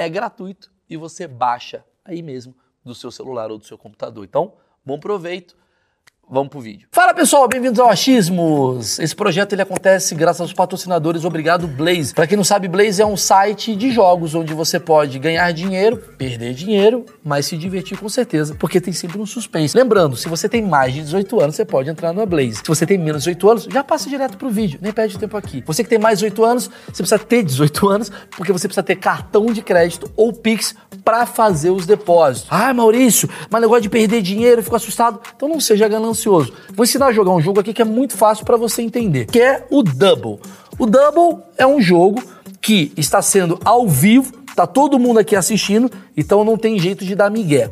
é gratuito e você baixa aí mesmo do seu celular ou do seu computador. Então, bom proveito. Vamos pro vídeo. Fala pessoal, bem-vindos ao Achismos. Esse projeto ele acontece graças aos patrocinadores. Obrigado Blaze. Para quem não sabe, Blaze é um site de jogos onde você pode ganhar dinheiro, perder dinheiro, mas se divertir com certeza, porque tem sempre um suspense. Lembrando, se você tem mais de 18 anos, você pode entrar no Blaze. Se você tem menos de 18 anos, já passa direto pro vídeo, nem perde tempo aqui. Você que tem mais de 18 anos, você precisa ter 18 anos, porque você precisa ter cartão de crédito ou Pix para fazer os depósitos. Ah, Maurício, mas negócio de perder dinheiro, eu fico assustado. Então não seja ganancioso ansioso. Vou ensinar a jogar um jogo aqui que é muito fácil para você entender, que é o Double. O Double é um jogo que está sendo ao vivo, tá todo mundo aqui assistindo, então não tem jeito de dar migué.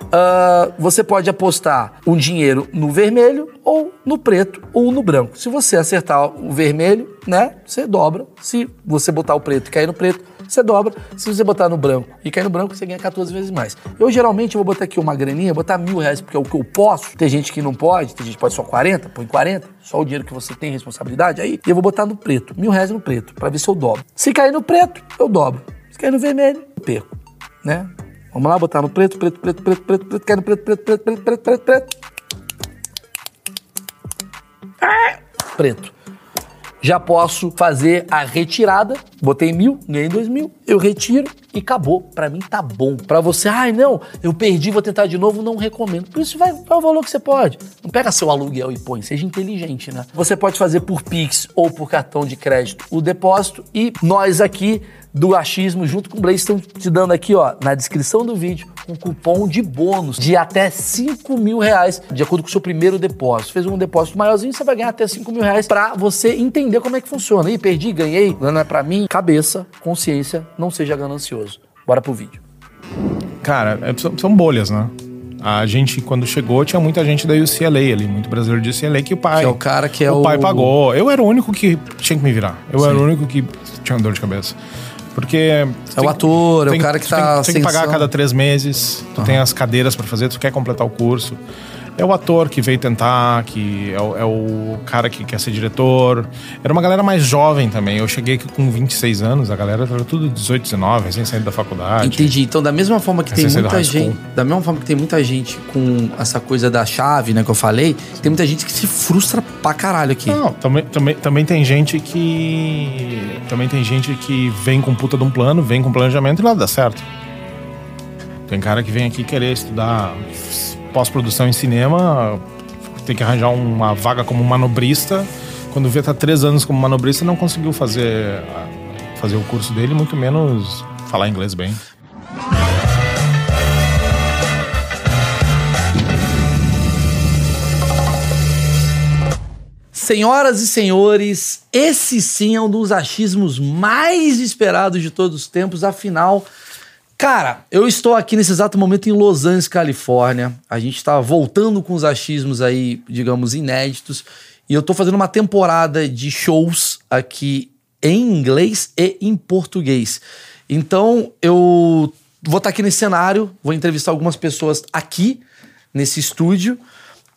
Uh, você pode apostar um dinheiro no vermelho ou no preto ou no branco. Se você acertar o vermelho, né, você dobra. Se você botar o preto e cair no preto, você dobra. Se você botar no branco e cair no branco, você ganha 14 vezes mais. Eu geralmente vou botar aqui uma graninha, botar mil reais, porque é o que eu posso. Tem gente que não pode, tem gente que pode só 40, põe 40, só o dinheiro que você tem responsabilidade. Aí eu vou botar no preto, mil reais no preto, para ver se eu dobro. Se cair no preto, eu dobro. Se cair no vermelho, eu perco, né? Vamos lá, botar no preto, preto, preto, preto, preto, preto, cair no preto, preto, preto, preto, preto, preto, preto. Preto já posso fazer a retirada. Botei mil, ganhei dois mil, eu retiro e acabou. Para mim tá bom. Para você, ai não, eu perdi, vou tentar de novo, não recomendo. Por isso vai, vai o valor que você pode. Não pega seu aluguel e põe, seja inteligente, né? Você pode fazer por Pix ou por cartão de crédito o depósito e nós aqui do achismo junto com o Blaze estão te dando aqui, ó, na descrição do vídeo, um cupom de bônus de até 5 mil reais, de acordo com o seu primeiro depósito. Fez um depósito maiorzinho, você vai ganhar até 5 mil reais pra você entender como é que funciona. E perdi, ganhei, não é pra mim. Cabeça, consciência, não seja ganancioso. Bora pro vídeo. Cara, é, são bolhas, né? A gente, quando chegou, tinha muita gente da UCLA ali, muito brasileiro de UCLA que o pai. Que é o cara que é o. O pai pagou. Eu era o único que tinha que me virar. Eu Sim. era o único que tinha dor de cabeça. Porque. É o ator, é o cara que tá. Tem, tem que pagar a cada três meses, tu uhum. tem as cadeiras para fazer, tu quer completar o curso é o ator que veio tentar, que é o, é o, cara que quer ser diretor. Era uma galera mais jovem também. Eu cheguei aqui com 26 anos, a galera era tudo 18, 19, recém saído da faculdade. Entendi. Então, da mesma forma que tem muita gente. Da mesma forma que tem muita gente com essa coisa da chave, né, que eu falei, tem muita gente que se frustra pra caralho aqui. Não, também, também, também tem gente que. Também tem gente que vem com puta de um plano, vem com planejamento e nada dá certo. Tem cara que vem aqui querer estudar pós-produção em cinema, tem que arranjar uma vaga como manobrista. Quando vê tá três anos como manobrista, não conseguiu fazer, fazer o curso dele, muito menos falar inglês bem. Senhoras e senhores, esse sim é um dos achismos mais esperados de todos os tempos, afinal, Cara, eu estou aqui nesse exato momento em Los Angeles, Califórnia. A gente está voltando com os achismos aí, digamos, inéditos. E eu estou fazendo uma temporada de shows aqui em inglês e em português. Então, eu vou estar tá aqui nesse cenário, vou entrevistar algumas pessoas aqui nesse estúdio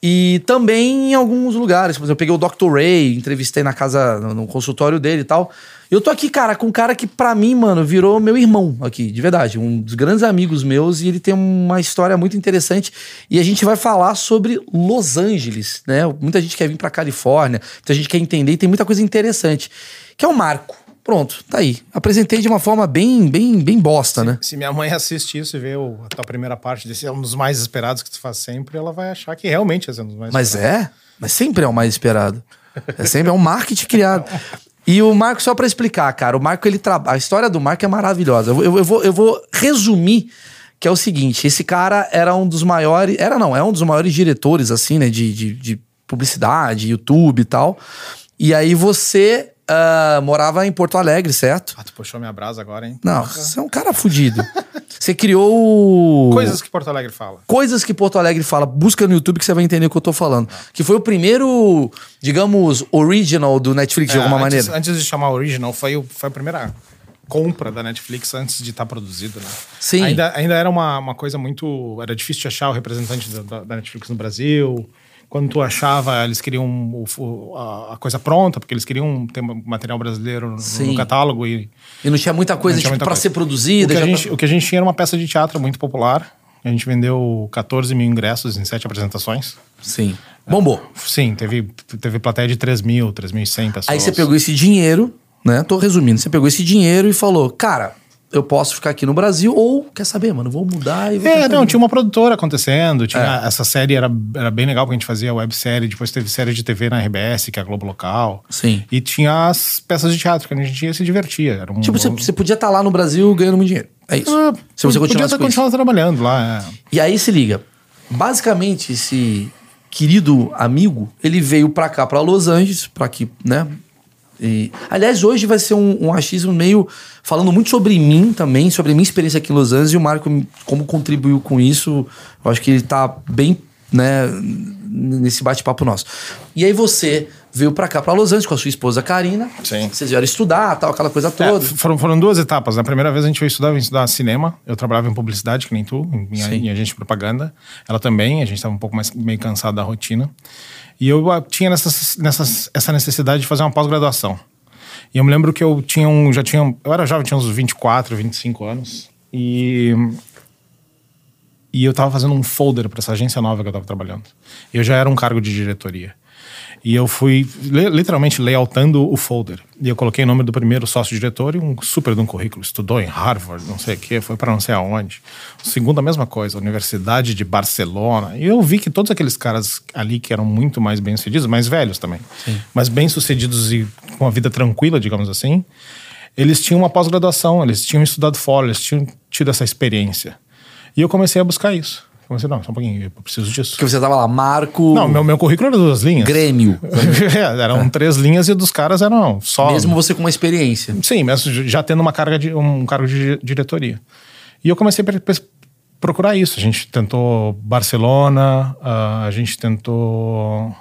e também em alguns lugares. Por exemplo, eu peguei o Dr. Ray, entrevistei na casa, no consultório dele e tal. Eu tô aqui, cara, com um cara que pra mim, mano, virou meu irmão aqui, de verdade. Um dos grandes amigos meus e ele tem uma história muito interessante. E a gente vai falar sobre Los Angeles, né? Muita gente quer vir pra Califórnia, muita gente quer entender e tem muita coisa interessante. Que é o Marco. Pronto, tá aí. Apresentei de uma forma bem, bem, bem bosta, né? Se minha mãe assistir isso e ver o, a tua primeira parte desse é um dos mais esperados que tu faz sempre, ela vai achar que realmente é um dos mais Mas esperados. é? Mas sempre é o mais esperado. É sempre é um marketing criado. E o Marco, só pra explicar, cara, o Marco, ele trabalha. A história do Marco é maravilhosa. Eu, eu- eu vou, eu vou resumir, que é o seguinte: esse cara era um dos maiores. Era não, é um dos maiores diretores, assim, né? De, de, de publicidade, YouTube e tal. E aí você ah, morava em Porto Alegre, certo? Ah, tu puxou minha brasa agora, hein? Não, você é um cara fudido. Você criou. Coisas que Porto Alegre fala. Coisas que Porto Alegre fala, busca no YouTube que você vai entender o que eu tô falando. Que foi o primeiro, digamos, original do Netflix, de É, alguma antes, maneira. Antes de chamar Original, foi, o- foi a primeira compra da Netflix antes de estar produzido, né? Sim. Ainda, ainda era uma, uma coisa muito... Era difícil de achar o representante da- da Netflix no Brasil. Quando tu achava, eles queriam o- o- a, coisa pronta, porque eles queriam ter material brasileiro no, no catálogo e E não tinha muita coisa, tinha tipo, ser O produzida. que, a já gente, tá- o que a gente tinha era uma peça de teatro muito popular. A gente vendeu 14 mil ingressos em sete apresentações. Sim. Bombou. Sim, teve, teve plateia de 3 mil, 3.100 pessoas. Aí você pegou esse dinheiro, né? Tô resumindo. Você pegou esse dinheiro e falou, cara, eu posso ficar aqui no Brasil ou, quer saber, mano, vou mudar e vou É, não, tinha uma produtora acontecendo. Tinha, É. Essa série era, era bem legal porque a gente fazia websérie. Depois teve série de TV na RBS, que é a Globo Local. Sim. E tinha as peças de teatro que a gente ia se divertia. Era um, Tipo, você, você podia estar lá no Brasil ganhando muito dinheiro. É isso. Ah, Se você podia com isso. continuado trabalhando lá. é. E aí se liga. Basicamente, esse querido amigo, ele veio pra cá, pra Los Angeles, pra aqui, né? E, aliás, hoje vai ser um, um achismo meio falando muito sobre mim também, sobre a minha experiência aqui em Los Angeles e o Marco como contribuiu com isso. Eu acho que ele tá bem, né, nesse bate-papo nosso. E aí você veio pra cá, pra Los Angeles com a sua esposa Karina. Sim. Vocês vieram estudar, tal, aquela coisa É, toda. foram, foram duas etapas. Na primeira vez a gente veio estudar, veio estudar cinema. Eu trabalhava em publicidade, que nem tu, em, Sim. em agente de propaganda. Ela também, a gente estava um pouco mais meio cansado da rotina. E eu tinha nessas, nessas, essa necessidade de fazer uma pós-graduação. E eu me lembro que eu tinha um, já tinha, eu era jovem, tinha uns 24, 25 anos. E e eu tava fazendo um folder para essa agência nova que eu tava trabalhando. Eu já era um cargo de diretoria. E eu fui li- literalmente layoutando o folder. E eu coloquei o nome do primeiro sócio-diretor e um super de um currículo. Estudou em Harvard, não sei o quê, foi para não sei aonde. O segundo, a mesma coisa, Universidade de Barcelona. E eu vi que todos aqueles caras ali que eram muito mais bem-sucedidos, mais velhos também, mas bem-sucedidos e com uma vida tranquila, digamos assim, eles tinham uma pós-graduação, eles tinham estudado fora, eles tinham tido essa experiência. E eu comecei a buscar isso. Comecei, não, só um pouquinho, eu preciso disso. Porque você tava lá, Marco, Não, meu, meu currículo era duas linhas. Grêmio. É, eram três linhas e dos caras eram só. Mesmo você com uma experiência. Sim, mesmo já tendo uma carga de, um cargo de diretoria. E eu comecei a procurar isso. A gente tentou Barcelona, a gente tentou.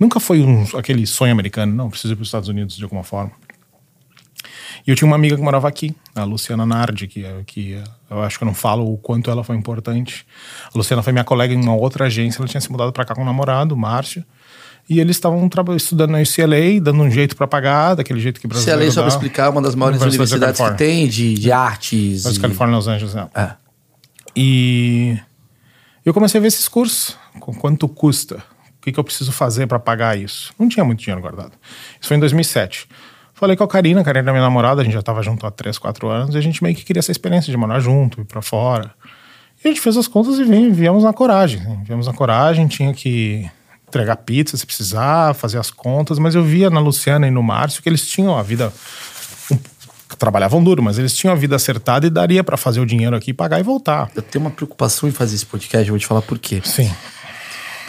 Nunca foi um, aquele sonho americano, não, preciso ir para os Estados Unidos de alguma forma. E eu tinha uma amiga que morava aqui, a Luciana Nardi, que, que eu acho que eu não falo o quanto ela foi importante. A Luciana foi minha colega em uma outra agência, ela tinha se mudado para cá com o namorado, o Márcio. E eles estavam estudando na UCLA, dando um jeito para pagar, daquele jeito que o brasileiro lei só dá. explicar, é uma das maiores Universidade da universidades que tem de, de artes. Mas e- Califórnia, Los Angeles, né? É. E eu comecei a ver esses cursos. Com quanto custa? O que, que eu preciso fazer para pagar isso? Não tinha muito dinheiro guardado. Isso foi em 2007. Falei com a Karina, a Karina era minha namorada, a gente já estava junto há 3, 4 anos, e a gente meio que queria essa experiência de morar junto, ir para fora. E a gente fez as contas e vim, viemos na coragem. né? Viemos na coragem, tinha que entregar pizza se precisar, fazer as contas, mas eu via na Luciana e no Márcio que eles tinham a vida um- trabalhavam duro, mas eles tinham a vida acertada e daria para fazer o dinheiro aqui, pagar e voltar. Eu tenho uma preocupação em fazer esse podcast, eu vou te falar por quê. Sim.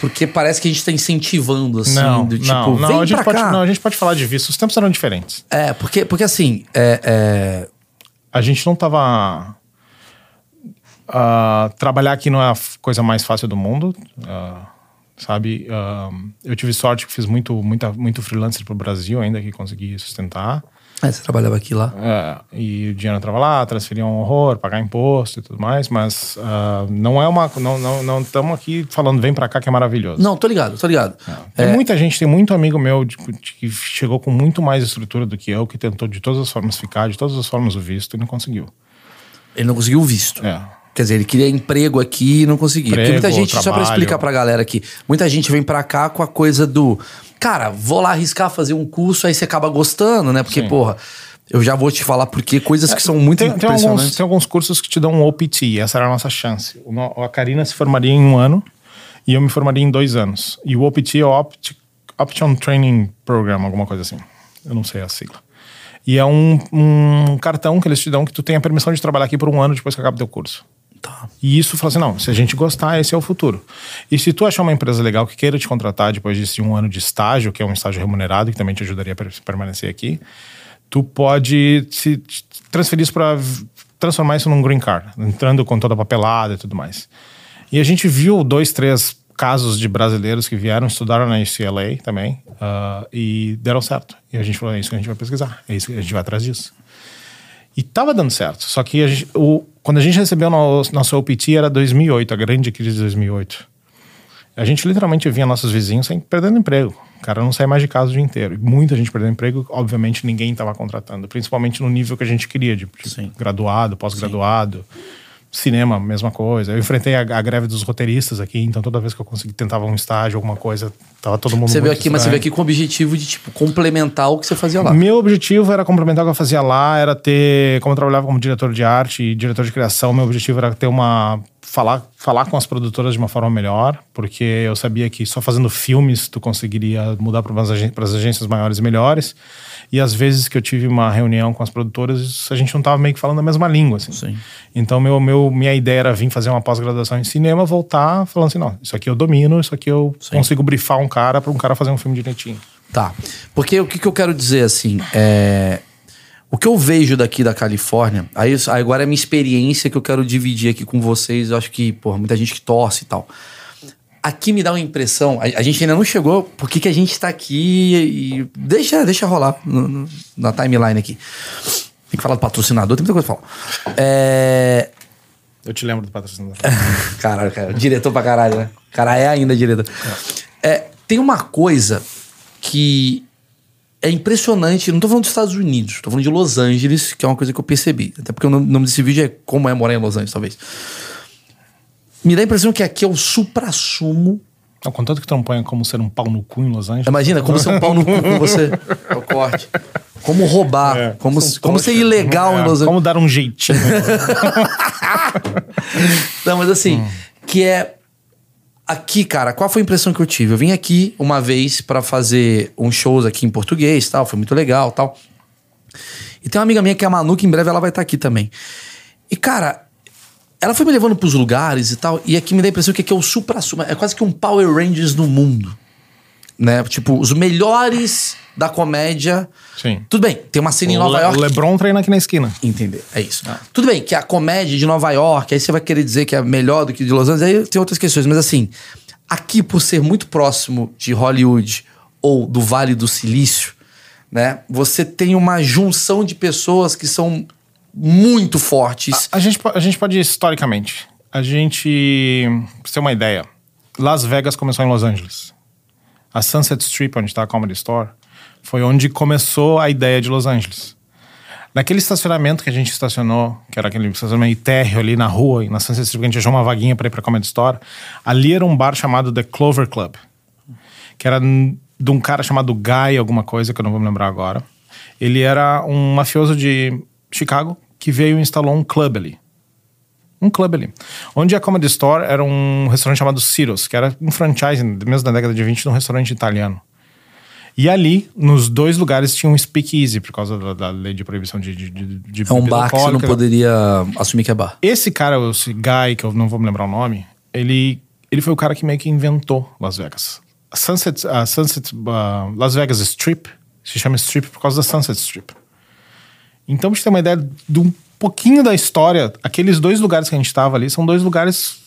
Porque parece que a gente tá incentivando, assim, não, do tipo, não, não, a gente pode, cá. não, a gente pode falar de visto. Os tempos eram diferentes. É, porque, porque assim, é, é, A gente não tava. ah, trabalhar aqui não é a coisa mais fácil do mundo. ah, sabe? Ah, eu tive sorte que fiz muito, muita, muito freelancer pro Brasil ainda que consegui sustentar. É, você trabalhava aqui lá. É, e o dinheiro entrava lá, transferia um horror, pagar imposto e tudo mais, mas ah, não é uma. Não estamos não, estamos aqui falando vem pra cá que é maravilhoso. Não, tô ligado, tô ligado. Tem muita gente, tem muito amigo meu de- de- que chegou com muito mais estrutura do que eu, que tentou de todas as formas ficar, de todas as formas o visto e não conseguiu. Ele não conseguiu o visto. É. Quer dizer, ele queria emprego aqui e não conseguia. Porque Emprego, muita gente, só pra trabalho. explicar pra galera aqui, muita gente vem pra cá com a coisa do. Cara, vou lá arriscar fazer um curso, aí você acaba gostando, né? Porque, Sim. porra, Eu já vou te falar porque coisas que são muito tem, tem, impressionantes. alguns, tem alguns cursos que te dão um OPT, essa era a nossa chance. A Karina se formaria em um ano e eu me formaria em dois anos. E o OPT é o Opt, Option Training Program, alguma coisa assim. Eu não sei a sigla. E é um, um cartão que eles te dão que tu tem a permissão de trabalhar aqui por um ano depois que acaba o teu curso. Tá. E isso fala assim, não, se a gente gostar, esse é o futuro. E se tu achar uma empresa legal que queira te contratar depois desse um ano de estágio, que é um estágio remunerado, que também te ajudaria a per- permanecer aqui, tu pode se transferir isso para transformar isso num green card, entrando com toda a papelada e tudo mais. E a gente viu dois, três casos de brasileiros que vieram, estudaram na UCLA também, ah, e deram certo. E a gente falou, é isso que a gente vai pesquisar, é isso que a gente vai atrás disso. E tava dando certo. Só que gente- o, quando a gente recebeu no, nosso OPT era 2008, a grande crise de 2008. A gente literalmente via nossos vizinhos sem, perdendo emprego. O cara não sai mais de casa o dia inteiro. Muita gente perdendo emprego, obviamente ninguém estava contratando. Principalmente no nível que a gente queria, de, Sim. graduado, pós-graduado. Cinema, mesma coisa. Eu enfrentei a, a greve dos roteiristas aqui, então toda vez que eu consegui tentava um estágio, alguma coisa, tava todo mundo Você veio aqui, mas você estranho. veio aqui com o objetivo de, tipo, complementar o que você fazia lá. Meu objetivo era complementar o que eu fazia lá, era ter, como eu trabalhava como diretor de arte e diretor de criação, meu objetivo era ter uma falar falar com as produtoras de uma forma melhor, porque eu sabia que só fazendo filmes tu conseguiria mudar para as agências maiores e melhores. E às vezes que eu tive uma reunião com as produtoras, a gente não tava meio que falando a mesma língua, assim. Sim. Então meu, meu minha ideia era vir fazer uma pós-graduação em cinema, voltar falando assim, não, isso aqui eu domino, isso aqui eu consigo brifar um cara para um cara fazer um filme direitinho. Tá. Porque o que, que eu quero dizer, assim, é. O que eu vejo daqui da Califórnia, aí agora é a minha experiência que eu quero dividir aqui com vocês. Eu acho que, porra, muita gente que torce e tal. Aqui me dá uma impressão, a, a gente ainda não chegou, por que, a gente tá aqui e. Deixa, deixa rolar no- no- na timeline aqui. Tem que falar do patrocinador, tem muita coisa pra falar. É. Eu te lembro do patrocinador. Caralho, cara. Diretor pra caralho, né? Cara é ainda diretor. É, tem uma coisa que é impressionante. Não tô falando dos Estados Unidos, tô falando de Los Angeles, que é uma coisa que eu percebi. Até porque o nome desse vídeo é Como é morar em Los Angeles, talvez. Me dá a impressão que aqui é o supra-sumo. Não, contanto que tu não ponha como ser um pau no cu em Los Angeles. Imagina, como ser um pau no cu com você. É o corte. Como roubar. É, como, como ser ilegal É, em Los Angeles. Como dar um jeitinho. Não, mas assim, que é. Aqui, cara, qual foi a impressão que eu tive? Eu vim aqui uma vez pra fazer uns shows aqui em português tal, foi muito legal tal. E tem uma amiga minha que é a Manu, que em breve ela vai estar aqui também. E, cara, ela foi me levando pros lugares e tal, e aqui me dá a impressão que aqui é o supra-sumo, é quase que um Power Rangers no mundo. Né? Tipo, os melhores da comédia. Sim. Tudo bem, tem uma cena em o, Nova Le- York. o LeBron treina aqui na esquina. Entender, é isso. Tudo bem que a comédia de Nova York, aí você vai querer dizer que é melhor do que de Los Angeles, aí tem outras questões, mas assim, aqui por ser muito próximo de Hollywood ou do Vale do Silício, né, você tem uma junção de pessoas que são muito fortes. A gente, po- a gente pode ir historicamente. A gente. Pra você ter uma ideia, Las Vegas começou em Los Angeles. A Sunset Strip, onde está a Comedy Store, foi onde começou a ideia de Los Angeles. Naquele estacionamento que a gente estacionou, que era aquele estacionamento térreo ali na rua, na Sunset Strip, a gente achou uma vaguinha para ir pra Comedy Store, ali era um bar chamado The Clover Club, que era de um cara chamado Guy, alguma coisa, que eu não vou me lembrar agora. Ele era um mafioso de Chicago que veio e instalou um clube ali. Um clube ali. Onde a Comedy Store era um restaurante chamado Ciro's, que era um franchise, mesmo na década de 20, de um restaurante italiano. E ali, nos dois lugares, tinha um speakeasy, por causa da, da lei de proibição de, de, de, É um bar que você não poderia assumir que é bar. Esse cara, esse guy, que eu não vou me lembrar o nome, ele, ele foi o cara que meio que inventou Las Vegas. A Sunset, a Sunset uh, Las Vegas Strip se chama Strip por causa da Sunset Strip. Então, pra você ter uma ideia de um pouquinho da história, aqueles dois lugares que a gente estava ali são dois lugares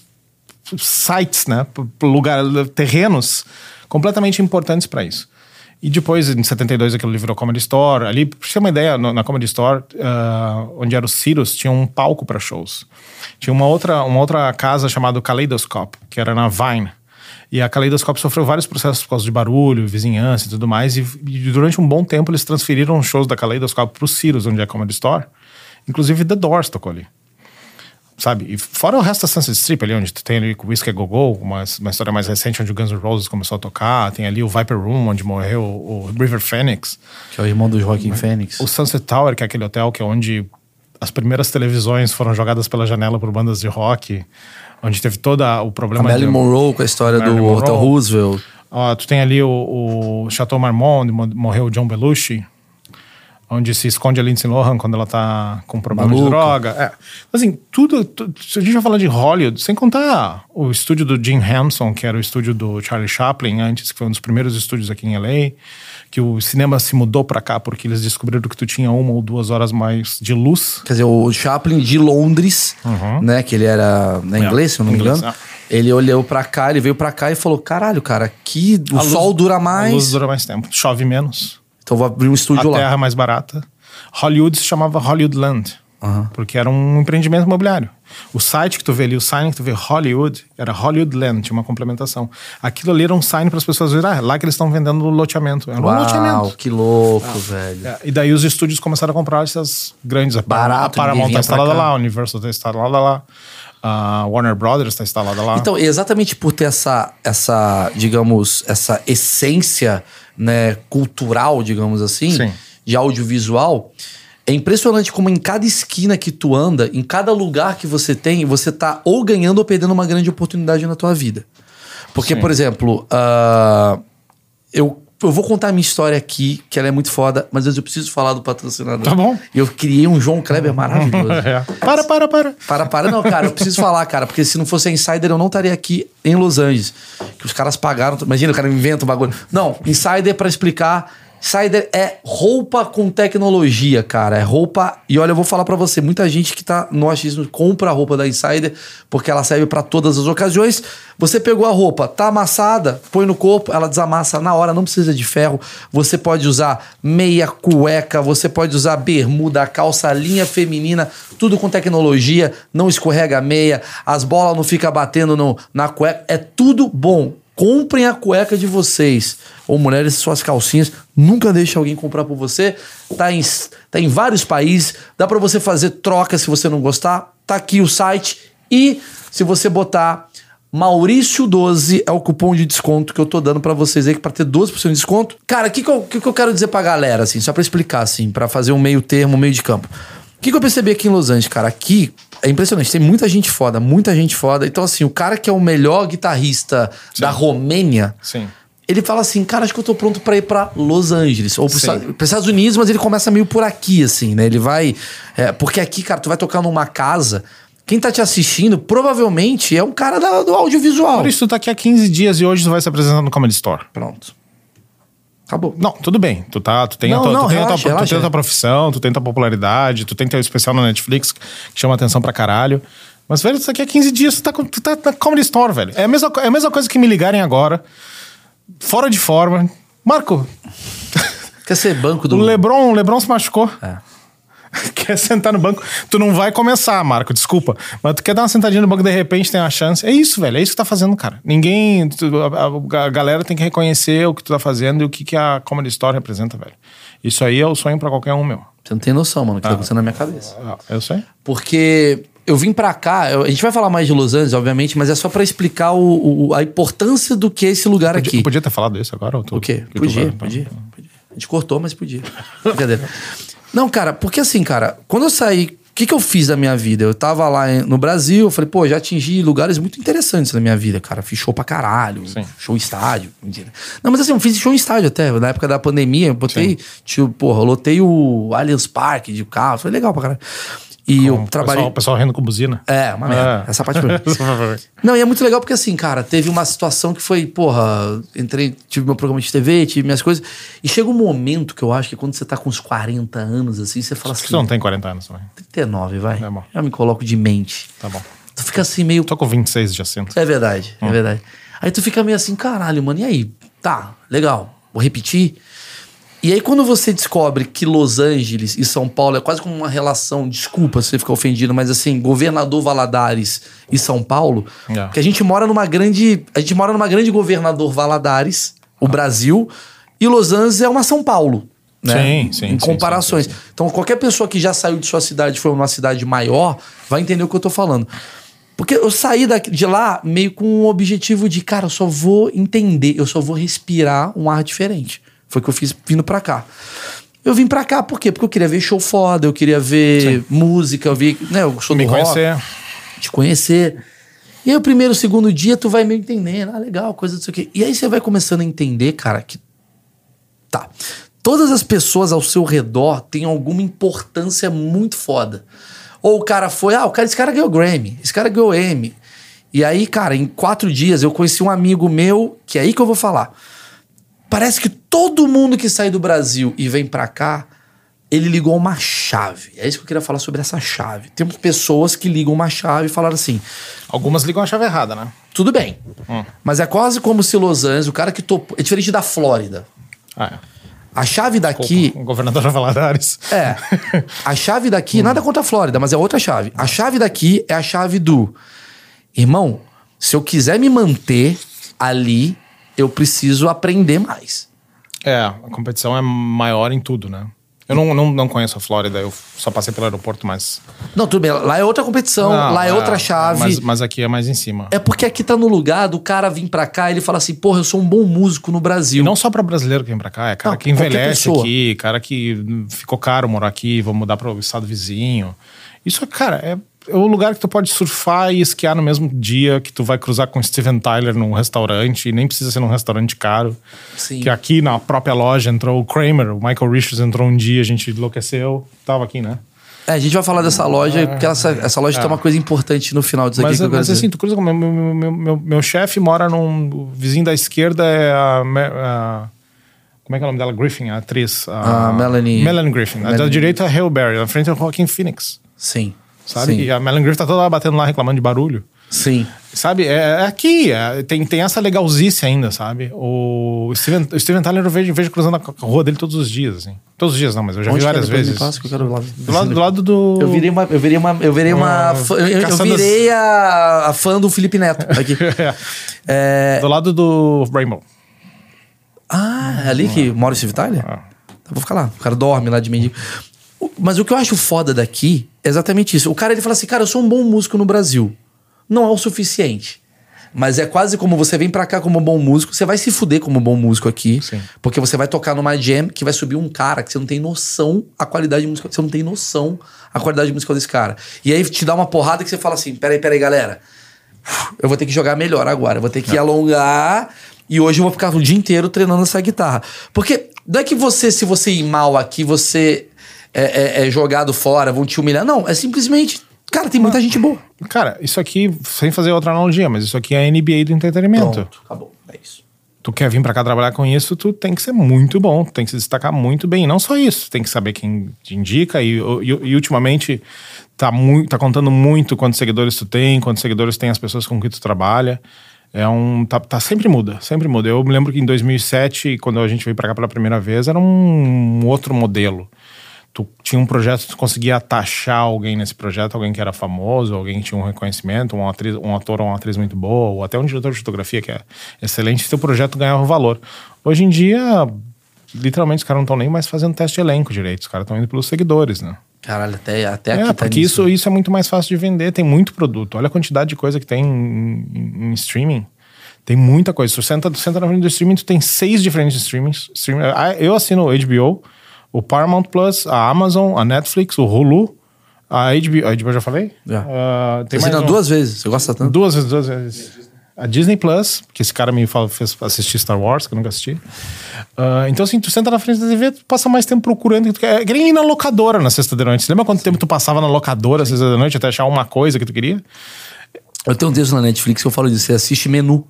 sites, né? Lugar, terrenos completamente importantes para isso. E depois, em 72, aquilo virou Comedy Store. Ali, pra você ter uma ideia, na Comedy Store, ah, onde era o Cirrus, tinha um palco para shows. Tinha uma outra, uma outra casa chamada Kaleidoscope, que era na Vine. E a Kaleidoscope sofreu vários processos por causa de barulho, vizinhança e tudo mais. E, e durante um bom tempo, eles transferiram os shows da Kaleidoscope pro Cirrus, onde é a Comedy Store. Inclusive, The Doors tocou ali. Sabe? E fora o resto da Sunset Strip ali, onde tu tem ali o Whiskey Go Go, uma, uma história mais recente onde o Guns N' Roses começou a tocar, tem ali o Viper Room, onde morreu o, o River Phoenix. Que é o irmão do Joaquim Phoenix. O Sunset Tower, que é aquele hotel que é onde as primeiras televisões foram jogadas pela janela por bandas de rock, onde teve todo o problema... A Marilyn Monroe com a história do Marilyn Hotel Monroe. Roosevelt. Ó, tu tem ali o, o Chateau Marmont, onde mo- morreu o John Belushi, onde se esconde a Lindsay Lohan quando ela tá com problema de Maluca. droga. É. Assim, tudo, tu- Se a gente vai falar de Hollywood, sem contar o estúdio do Jim Henson, que era o estúdio do Charlie Chaplin antes, que foi um dos primeiros estúdios aqui em LA, que o cinema se mudou pra cá porque eles descobriram que tu tinha uma ou duas horas mais de luz. Quer dizer, o Chaplin de Londres, né? Que ele era né, inglês, se eu não me Inglês, engano. é. Ele olhou pra cá, ele veio pra cá e falou: caralho, cara, aqui o A luz- sol dura A luz mais. dura mais tempo. Chove menos. Então eu vou abrir um A estúdio lá. terra é mais barata. Hollywood se chamava Hollywood Land. Porque era um empreendimento imobiliário. O site que tu vê ali, o sign que tu vê Hollywood, era Hollywood Land, tinha uma complementação. Aquilo ali era um sign para as pessoas verem, ah, lá que eles estão vendendo o loteamento. Era um Uau, loteamento. que louco, velho. É, e daí os estúdios começaram a comprar essas grandes. A Barato, a Paramount está instalada lá, a Universal está instalada lá, a Warner Brothers está instalada lá. Então, exatamente por ter essa, essa digamos, essa essência né, cultural, digamos assim, Sim. de audiovisual, é impressionante como em cada esquina que tu anda, em cada lugar que você tem, você tá ou ganhando ou perdendo uma grande oportunidade na tua vida. Porque, Sim. por exemplo, ah, eu, eu vou contar a minha história aqui, que ela é muito foda, mas eu preciso falar do patrocinador. Tá bom. Eu criei um João Kleber maravilhoso. É. Para, para, para. Para, para. Não, cara, eu preciso falar, cara, porque se não fosse a Insider, eu não estaria aqui em Los Angeles. Que os caras pagaram. Imagina, o cara inventa um bagulho. Não, Insider, pra explicar. Insider é roupa com tecnologia, cara. É roupa. E olha, eu vou falar pra você: muita gente que tá no achismo compra a roupa da Insider porque ela serve pra todas as ocasiões. Você pegou a roupa, tá amassada, põe no corpo, ela desamassa na hora, não precisa de ferro. Você pode usar meia cueca, você pode usar bermuda, calça, linha feminina, tudo com tecnologia, não escorrega a meia, as bolas não ficam batendo no, na cueca. É tudo bom. Comprem a cueca de vocês. Ou mulheres, suas calcinhas. Nunca deixe alguém comprar por você. Tá em, tá em vários países. Dá pra você fazer troca se você não gostar. Tá aqui o site. E se você botar Maurício12 é o cupom de desconto que eu tô dando pra vocês aí, pra ter 12% de desconto. Cara, o que, que, eu, que, que eu quero dizer pra galera, assim, só pra explicar, assim, pra fazer um meio termo, um meio de campo. O que, que eu percebi aqui em Los Angeles, cara? Aqui é impressionante, tem muita gente foda, muita gente foda. Então, assim, o cara que é o melhor guitarrista da Romênia, Sim. ele fala assim, cara, acho que eu tô pronto pra ir pra Los Angeles. Ou pros Sim. Estados pros Estados Unidos, mas ele começa meio por aqui, assim, né? Ele vai. é, porque aqui, cara, tu vai tocar numa casa. Quem tá te assistindo provavelmente é um cara da- do audiovisual. Por isso, tu tá aqui há 15 dias e hoje tu vai se apresentar no Comedy Store. Pronto. Acabou. Não, tudo bem. Tu, tá, tu tem, Não, a, tua, não, tu tem, a, relaxa, tu tem a tua profissão, tu tem a tua popularidade, tu tem teu especial na Netflix que chama atenção pra caralho. Mas, velho, isso aqui há 15 dias, tu tá, tu tá na Comedy Store, velho. É a, mesma, é a mesma coisa que me ligarem agora, fora de forma. Marco, Quer ser banco o do. Lebron, o Lebron se machucou. É. Quer sentar no banco. Tu não vai começar, Marco, desculpa. Mas tu quer dar uma sentadinha no banco de repente tem uma chance. É isso, velho. É isso que tá fazendo, cara. Ninguém. tu- a, a- galera tem que reconhecer o que tu tá fazendo e o que, que a Comedy Store representa, velho. Isso aí é o sonho pra qualquer um, meu. Você não tem noção, mano, o que tá acontecendo na minha cabeça. Ah, Eu sei. Porque eu vim pra cá, eu- a gente vai falar mais de Los Angeles, obviamente, mas é só pra explicar o- o- a importância do que é esse lugar Podia, aqui. podia ter falado isso agora? ou tu- O quê? tu Podia, podia, podia. A gente cortou, mas podia. Brincadeira. Não, cara, porque assim, cara, quando eu saí, o que, que eu fiz da minha vida? Eu tava lá no Brasil, eu falei, pô, já atingi lugares muito interessantes na minha vida, cara. Fiz show pra caralho, Sim. show em estádio. Mentira. Não, mas assim, eu fiz show em estádio até. Na época da pandemia, eu botei, tipo, porra, eu lotei o Allianz Parque de carro, foi legal pra caralho. E eu O trabalhei. o pessoal rindo com buzina. É, uma merda. É. Essa parte foi. Não, e é muito legal porque assim, cara, teve uma situação que foi, porra, entrei, tive meu programa de TV, tive minhas coisas. E chega um momento que eu acho que quando você tá com uns 40 anos, assim, você fala Você assim. não tem 40 anos também. 39, vai. Bom. Eu me coloco de mente. Tá bom. Tu fica assim meio. Tô com 26 de assento. É verdade, é verdade. Aí tu fica meio assim, caralho, mano, e aí? Tá, legal, vou repetir. E aí, quando você descobre que Los Angeles e São Paulo é quase como uma relação, desculpa se você ficar ofendido, mas assim, governador Valadares e São Paulo, É. que a gente mora numa grande. A gente mora numa grande governador Valadares, o Brasil, e Los Angeles é uma São Paulo. né? Sim, sim, Em sim, comparações. sim, sim, Então, qualquer pessoa que já saiu de sua cidade e foi uma cidade maior vai entender o que eu tô falando. Porque eu saí de lá meio com o objetivo de, cara, eu só vou entender, eu só vou respirar um ar diferente. Foi o que eu fiz vindo pra cá. Eu vim pra cá por quê? Porque eu queria ver show foda, eu queria ver música, eu vi, né, eu sou Me do rock conhecer. te conhecer. E aí, o primeiro, o segundo dia, tu vai meio entendendo. Ah, legal, coisa disso aqui. E aí você vai começando a entender, cara, que. Tá. Todas as pessoas ao seu redor têm alguma importância muito foda. Ou o cara foi, ah, o cara, esse cara ganhou Grammy, esse cara ganhou Emmy. E aí, cara, em quatro dias eu conheci um amigo meu, que é aí que eu vou falar. Parece que todo mundo que sai do Brasil e vem pra cá, ele ligou uma chave. É isso que eu queria falar sobre essa chave. Temos pessoas que ligam uma chave e falaram assim: Algumas ligam a chave errada, né? tudo bem. Mas é quase como se Los Angeles, o cara que topou. É diferente da Flórida. Ah, é. A chave daqui. O governador Valadares. É. A chave daqui, nada contra a Flórida, mas é outra chave. A chave daqui é a chave do. Irmão, se eu quiser me manter ali, eu preciso aprender mais. É, a competição é maior em tudo, né? Eu não, não, não conheço a Flórida, eu só passei pelo aeroporto, mas. Não, tudo bem. Lá é outra competição, Não, lá é, outra chave. Mas, mas aqui é mais em cima. É porque aqui tá no lugar do cara vir pra cá e ele fala assim, porra, eu sou um bom músico no E Brasil. não só pra brasileiro que vem pra cá, é cara Não, que envelhece aqui, cara que ficou caro morar aqui, vou mudar para o estado vizinho. Isso, cara, é, é o lugar que tu pode surfar e esquiar no mesmo dia, que tu vai cruzar com Steven Tyler num restaurante, e nem precisa ser num restaurante caro. Sim. Que aqui na própria loja entrou o Kramer, o Michael Richards entrou um dia, a gente enlouqueceu. Tava aqui, né? É, a gente vai falar dessa loja, porque essa, essa loja tem uma coisa importante no final disso aqui Mas, que eu quero mas assim, tu cruza com meu, meu, meu, meu, meu chefe mora num. O vizinho da esquerda é a. A- como é que é o nome dela? Griffin, a atriz. A, Ah, Melanie- Melanie Griffin. A da Melanie- direita é a Hale Berry, na frente é o Joaquin Phoenix. Sim. Sabe? Sim. E a Melanie Griffin tá toda lá batendo lá, reclamando de barulho. Sim. Sabe? É, é aqui. é- tem, tem essa legalzice ainda, sabe? O Steven, o Steven Tyler eu vejo, vejo cruzando a rua dele todos os dias, assim. Todos os dias não, mas eu já Onde vi várias vezes. Do lado, do lado do. Eu virei uma. Eu virei uma. Eu virei uma. Ah, fã- eu, eu virei a, a fã do Felipe Neto aqui. É, Do lado do Rainbow. ah, é ali que mora o Steve Tyler? Ah. Tá, vou ficar lá. O cara dorme lá de mendigo. Mas o que eu acho foda daqui é exatamente isso. O cara ele fala assim, cara, eu sou um bom músico no Brasil. Não é o suficiente. Mas é quase como você vem pra cá como um bom músico, você vai se fuder como um bom músico aqui. Sim. Porque você vai tocar numa jam que vai subir um cara que você não tem noção a qualidade musical. Você não tem noção a qualidade musical desse cara. E aí te dá uma porrada que você fala assim: peraí, peraí, galera. Eu vou ter que jogar melhor agora. Eu vou ter que alongar. E hoje eu vou ficar o dia inteiro treinando essa guitarra. Porque não é que você, se você ir mal aqui, você é, é- é jogado fora, vão te humilhar. Não, é simplesmente. Cara, tem muita gente boa. Cara, isso aqui, sem fazer outra analogia, mas isso aqui é a NBA do entretenimento. Pronto, acabou. É isso. Tu quer vir pra cá trabalhar com isso, tu tem que ser muito bom, tem que se destacar muito bem. E não só isso, tem que saber quem te indica. E, e, e ultimamente tá, muito, tá contando muito quantos seguidores tu tem, quantos seguidores tem as pessoas com que tu trabalha. É um. Tá, tá sempre muda, sempre muda. Eu me lembro que em 2007, quando a gente veio pra cá pela primeira vez, era um outro modelo. Tu tinha um projeto, tu conseguia taxar alguém nesse projeto, alguém que era famoso, alguém que tinha um reconhecimento, um, atriz, um ator ou uma atriz muito boa, ou até um diretor de fotografia que é excelente, teu projeto ganhava valor. Hoje em dia, literalmente, os caras não estão nem mais fazendo teste de elenco direito, os caras estão indo pelos seguidores, né? Caralho, até, até É, aqui tá porque nisso. isso, isso é muito mais fácil de vender, tem muito produto. Olha a quantidade de coisa que tem em, em- em streaming. Tem muita coisa. Tu senta, senta na frente do streaming, tu tem seis diferentes streamings. streaming. Ah, Eu assino o HBO, o Paramount Plus, a Amazon, a Netflix, o Hulu, a HBO. A HBO eu já falei? Já. Ah, tem Você mais assina um. duas vezes. Você gosta tanto? Duas vezes, duas vezes. A Disney Plus, que esse cara me fala, fez assistir Star Wars, que eu nunca assisti. Ah, então, assim, tu senta na frente da TV, tu passa mais tempo procurando. que tu quer. É que nem ir na locadora na sexta da noite. Você lembra quanto tempo tu passava na locadora às sexta da noite até achar uma coisa que tu queria? Eu tenho um texto na Netflix que eu falo disso. Você assiste menu.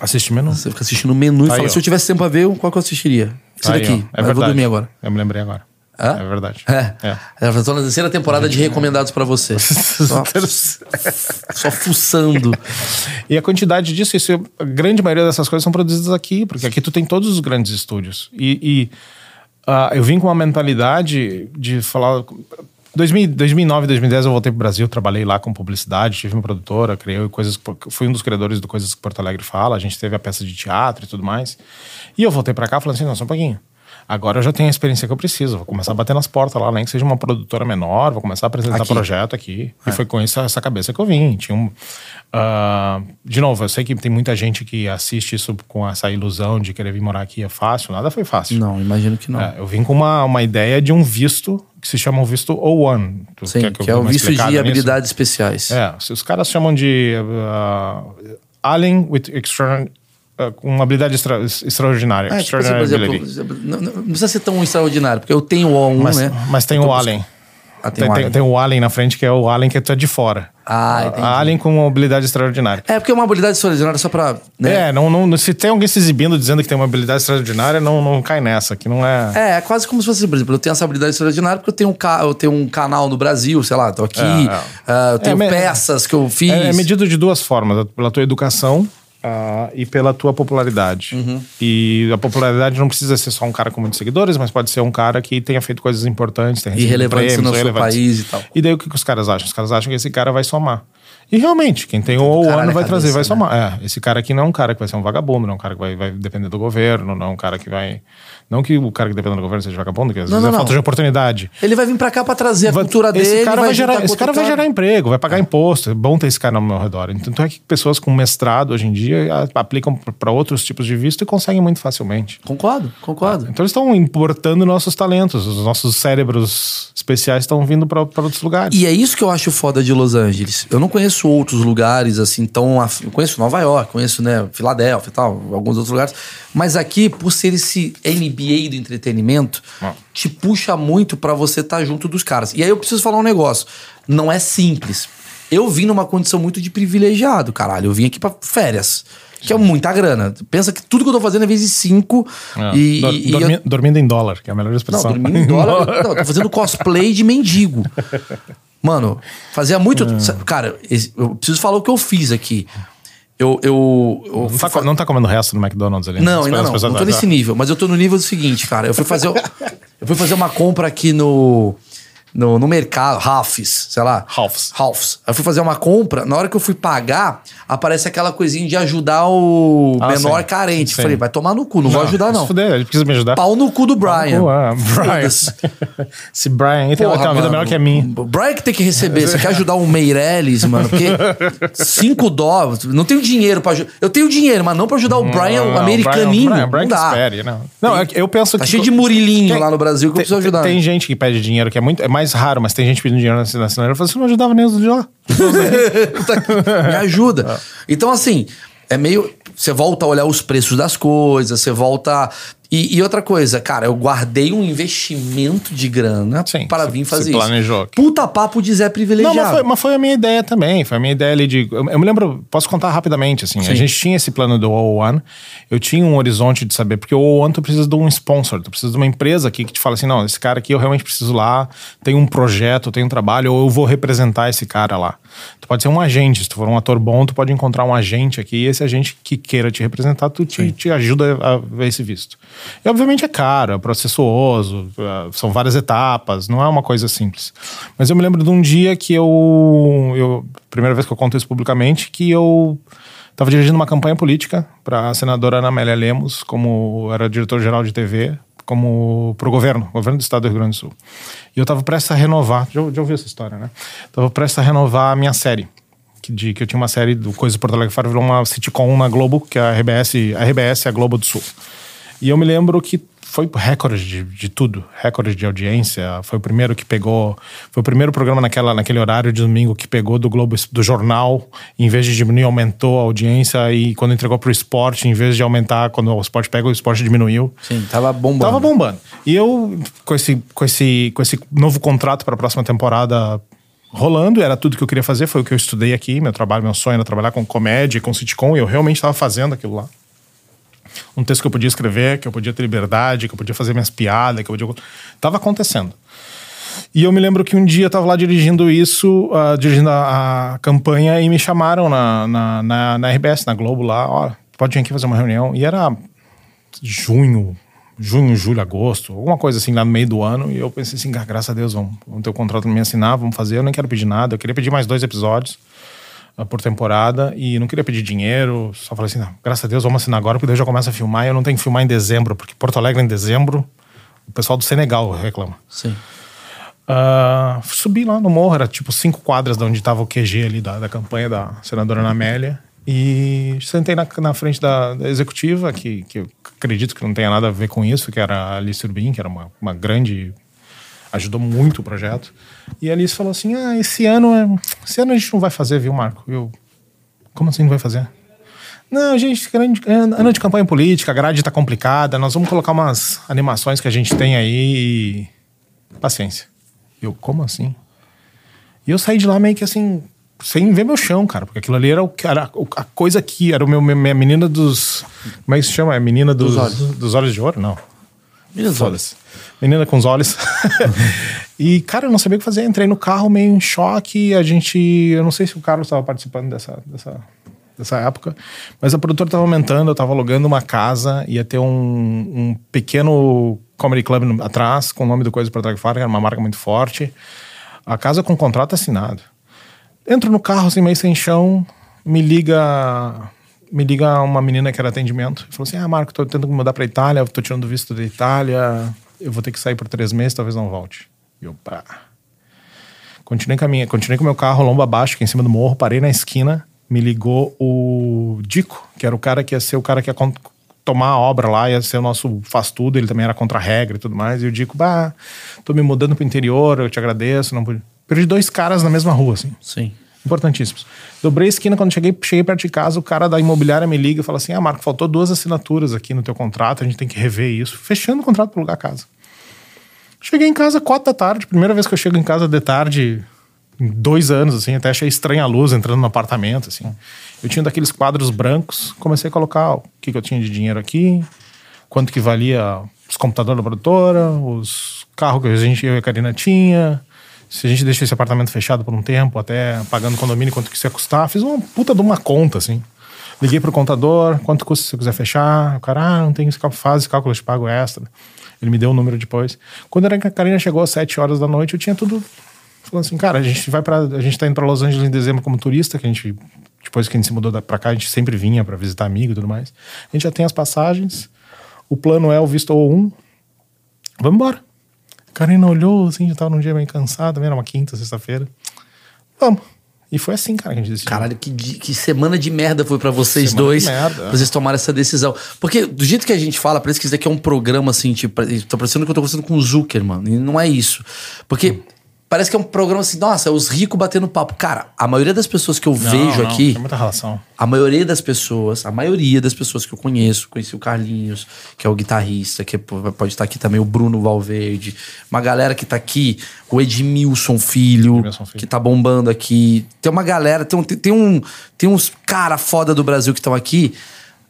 Assiste menu. Você fica assistindo o menu e Tá fala, aí, se eu tivesse tempo pra ver, qual que eu assistiria? Esse Tá aí, daqui. Mas É eu vou dormir agora. Eu me lembrei agora. Hã? É verdade. É. É. Ela tô na terceira temporada de recomendados pra você. Só, só fuçando. E a quantidade disso, isso, a grande maioria dessas coisas são produzidas aqui, porque aqui tu tem todos os grandes estúdios. E, e, ah, eu vim com uma mentalidade de falar. 2000, 2009, 2010 eu voltei pro Brasil, trabalhei lá com publicidade, tive uma produtora, criei coisas, fui um dos criadores do Coisas que Porto Alegre fala, a gente teve a peça de teatro e tudo mais. E eu voltei pra cá falando assim, não, só um pouquinho. Agora eu já tenho a experiência que eu preciso. Vou começar a bater nas portas lá, nem que seja uma produtora menor, vou começar a apresentar Aqui. projeto aqui. É. E foi com essa, essa cabeça que eu vim. Tinha um. ah, de novo, eu sei que tem muita gente que assiste isso com essa ilusão de querer vir morar aqui é fácil. Nada foi fácil. Não, imagino que não. É, eu vim com uma, uma ideia de um visto que se chama o visto O1. Tu Sim, que, eu é o visto de nisso? habilidades especiais. É, se os caras chamam de uh, Alien with extraordinary, uh, uma habilidade extra- extraordinária. É, tipo assim, por exemplo, não, não- precisa ser tão extraordinário, porque eu tenho o O1, mas, né? mas tem o buscando- Alien. Ah, tem Tem, o tem- Alien. tem o Alien na frente, que é o Alien que tu é de fora. Ah, entendi. A Alien com uma habilidade extraordinária. É, porque é uma habilidade extraordinária só pra. Né? É, não, não, se tem alguém se exibindo dizendo que tem uma habilidade extraordinária, não, não cai nessa, que não é. É, é quase como se fosse, por exemplo, eu tenho essa habilidade extraordinária porque eu tenho um, ca... eu tenho um canal no Brasil, sei lá, tô aqui, É, é. ah, eu tenho É, me- peças que eu fiz. É, é medido de duas formas: pela tua educação ah, e pela tua popularidade. Uhum. E a popularidade não precisa ser só um cara com muitos seguidores, mas pode ser um cara que tenha feito coisas importantes, tenha E prêmios, no seu país e tal. E daí o que, que os caras acham? Os caras acham que esse cara vai somar. E realmente, quem tem o caralho ano vai trazer, cabeça, vai né? somar. É, esse cara aqui não é um cara que vai ser um vagabundo, não é um cara que vai, vai depender do governo, não é um cara que vai. Não que o cara que depende do governo seja vagabundo, que às Não, vezes não, é não. que pessoas com mestrado hoje em dia a- aplicam para outros tipos de visto e conseguem muito facilmente. Concordo, concordo. Então eles estão importando nossos talentos, os nossos cérebros especiais estão vindo para outros lugares. E é isso que eu acho foda de Los Angeles. Eu não conheço outros lugares assim tão. af- Eu conheço Nova York, conheço, né, Filadélfia e tal, alguns outros lugares. Mas aqui, por ser esse MBA do entretenimento, Ah. te puxa muito pra você estar junto dos caras. E aí eu preciso falar um negócio. Não é simples. Eu vim numa condição muito de privilegiado, caralho. Eu vim aqui pra férias. Que é muita grana. Pensa que tudo que eu tô fazendo é vezes cinco. É. E, Dor- e- e eu- dormi- Dormindo em dólar, que é a melhor não, expressão. dormindo em dólar. não, tô fazendo cosplay de mendigo. Mano, fazia muito. É. Cara, eu preciso falar o que eu fiz aqui. Eu. eu, eu Não tá, fa- não tá comendo resto do McDonald's ali? né? não, ainda não. Não tô nesse nível, mas eu tô no nível do seguinte, cara. Eu fui fazer, eu fui fazer uma compra aqui no, no, no mercado, Ralphs, sei lá. Ralphs. Ralphs. Eu fui fazer uma compra, na hora que eu fui pagar, aparece aquela coisinha de ajudar o Ah, menor sim. carente. Sim. Falei, vai tomar no cu, não, vou ajudar não. fuder, ele precisa me ajudar. Pau no cu do Brian. Pô, ah, Brian. Esse Brian aí tem, Porra, uma vida mano. melhor que a minha. O Brian que tem que receber. Você quer ajudar o Meirelles, mano? Porque 5 dólares. Não tenho dinheiro pra ajudar. Eu tenho dinheiro, mas não pra ajudar o Brian, o Não, americaninho. Brian, Brian não que dá. espere, não. Não, é eu penso Tá que. cheio de murilinho Tem- lá no Brasil que eu Tem, preciso ajudar. tem gente que pede dinheiro, que é muito é mais raro, mas tem gente pedindo dinheiro na na sinaleira. Eu falo, você não ajudava nem os de lá. Tá Me ajuda. Então, assim, é meio. Você volta a olhar os preços das coisas, você volta. E, e outra coisa, cara, eu guardei um investimento de grana Sim, para vir fazer isso. planejou. Puta papo de Zé Não, privilegiado. mas foi, mas foi a minha ideia também. Foi a minha ideia ali de. Eu, eu me lembro, posso contar rapidamente, assim. A gente tinha esse plano do O1. Eu tinha um horizonte de saber, porque o O1 tu precisa de um sponsor, tu precisa de uma empresa aqui que te fala assim: não, esse cara aqui eu realmente preciso lá, tem um projeto, tem um trabalho, ou eu vou representar esse cara lá. Tu pode ser um agente, se tu for um ator bom, tu pode encontrar um agente aqui, e esse agente que queira te representar, tu te, te ajuda a ver esse visto. E obviamente é caro, é processuoso, é, são várias etapas, não é uma coisa simples. Mas eu me lembro de um dia que eu, eu primeira vez que eu conto isso publicamente, que eu estava dirigindo uma campanha política para a senadora Ana Amélia Lemos, como era diretor-geral de TV, como para o governo, governo do estado do Rio Grande do Sul. E eu estava prestes a renovar, já, já ouviu essa história, né? Estava prestes a renovar a minha série. Que, de, que eu tinha uma série do Coisas do Porto Alegre Faro, virou uma sitcom na Globo, que é a RBS, a RBS é a Globo do Sul. E eu me lembro que foi recorde de, de tudo, recorde de audiência. Foi o primeiro que pegou, foi o primeiro programa naquela, naquele horário de domingo que pegou do Globo do jornal, em vez de diminuir, aumentou a audiência e quando entregou pro esporte, em vez de aumentar, quando o esporte pega, o esporte diminuiu. Sim, tava bombando. Tava bombando. E eu, com esse, com esse, com esse novo contrato para a próxima temporada rolando, era tudo que eu queria fazer, foi o que eu estudei aqui. Meu trabalho, meu sonho era trabalhar com comédia, com sitcom, e eu realmente estava fazendo aquilo lá. Um texto que eu podia escrever, que eu podia ter liberdade, que eu podia fazer minhas piadas, que eu podia. Tava acontecendo. E eu me lembro que um dia eu tava lá dirigindo isso, ah, dirigindo a, a campanha, e me chamaram na, na, na, na RBS, na Globo lá, ó, pode vir aqui fazer uma reunião. E era junho, junho, julho, agosto, alguma coisa assim lá no meio do ano. E eu pensei assim, "Ah, graças a Deus, vamos, vamos ter o contrato me assinar, vamos fazer. Eu nem quero pedir nada, eu queria pedir mais dois episódios por temporada e não queria pedir dinheiro. Só falei assim, não, graças a Deus, vamos assinar agora, porque daí eu já começo a filmar. E eu não tenho que filmar em dezembro, porque Porto Alegre em dezembro O pessoal do Senegal reclama. Sim. Uh, subi lá no morro, era tipo cinco quadras de onde estava o QG ali da, da campanha da senadora Ana Amélia. E sentei na, na frente da, da, executiva, que, que eu acredito que não tenha nada a ver com isso, que era a Alice Urbin, que era uma, uma grande. Ajudou muito o projeto. E a Alice falou assim: Ah, esse ano, é, esse ano a gente não vai fazer, viu, Marco? Eu, como assim não vai fazer? Não, gente, ano de campanha política, a grade tá complicada, nós vamos colocar umas animações que a gente tem aí e. paciência. Eu, como assim? E eu saí de lá meio que assim, sem ver meu chão, cara, porque aquilo ali era, o, era a coisa que era o meu, minha menina dos. Como é que se chama? É menina dos, dos, olhos. dos olhos de ouro? Não. Menina dos olhos. Menina com os olhos. e, cara, eu não sabia o que fazer. Entrei no carro meio em choque. A gente. Eu não sei se o Carlos estava participando dessa, dessa, dessa época, mas a produtora estava aumentando. Eu estava alugando uma casa. Ia ter um, um pequeno comedy club atrás, com o nome do Coisa para Drag era uma marca muito forte. A casa com contrato assinado. Entro no carro, assim, meio sem chão, me liga me liga uma menina que era atendimento. Falou assim: Ah, Marco, tô tentando mudar pra Itália, tô tirando visto da Itália, eu vou ter que sair por três meses, talvez não volte. E eu, pá. Continuei, caminha, continuei com meu carro lomba abaixo, aqui em cima do morro, parei na esquina, me ligou o Dico, que era o cara que ia ser o cara que ia tomar a obra lá, ia ser o nosso faz tudo, ele também era contra a regra e tudo mais. E o Dico, bah, tô me mudando pro interior, eu te agradeço, não pude. Perdi dois caras na mesma rua, assim. Sim. Importantíssimos. Dobrei a esquina, quando cheguei, cheguei perto de casa, o cara da imobiliária me liga e fala assim: Ah, Marco, faltou duas assinaturas aqui no teu contrato, a gente tem que rever isso. Fechando o contrato para alugar a casa. Cheguei em casa quatro da tarde, primeira vez que eu chego em casa de tarde em dois anos, assim, até achei estranha a luz entrando no apartamento, assim. Eu tinha daqueles quadros brancos, comecei a colocar o que, que eu tinha de dinheiro aqui, quanto que valia os computadores da produtora, os carros que a gente, eu e a Karina tinha, se a gente deixa esse apartamento fechado por um tempo, até pagando condomínio, quanto que isso ia custar. Fiz uma puta de uma conta, assim. Liguei pro contador, quanto custa se eu quiser fechar? O cara, ah, não tem esse cálculo, faz esse cálculo, eu te pago extra. Ele me deu o um número depois. Quando a Karina chegou às 7 horas da noite, eu tinha tudo. Falando assim, cara, a gente vai para A gente tá indo pra Los Angeles em dezembro como turista, que a gente. Depois que a gente se mudou pra cá, a gente sempre vinha para visitar amigo e tudo mais. A gente já tem as passagens. O plano é o visto O1. Vamos embora. Karina olhou, assim, já tava num dia meio cansado, era uma quinta, sexta-feira. Vamos. E foi assim, cara, que a gente decidiu. Caralho, que, que semana de merda foi para vocês semana dois. De merda. Pra vocês tomarem essa decisão. Porque do jeito que a gente fala, parece que isso daqui é um programa assim, tipo, tá parecendo que eu tô conversando com o Zucker, mano. E não é isso. Porque. Hum Parece que é um programa assim, nossa, os ricos batendo papo. Cara, a maioria das pessoas que eu não, vejo não, aqui. Tem muita relação. A maioria das pessoas, a maioria das pessoas que eu conheço, conheci o Carlinhos, que é o guitarrista, que pode estar aqui também o Bruno Valverde, uma galera que tá aqui, o Edmilson Filho, Edmilson Filho. que tá bombando aqui. Tem uma galera, tem, um, tem, um, tem uns cara foda do Brasil que estão aqui.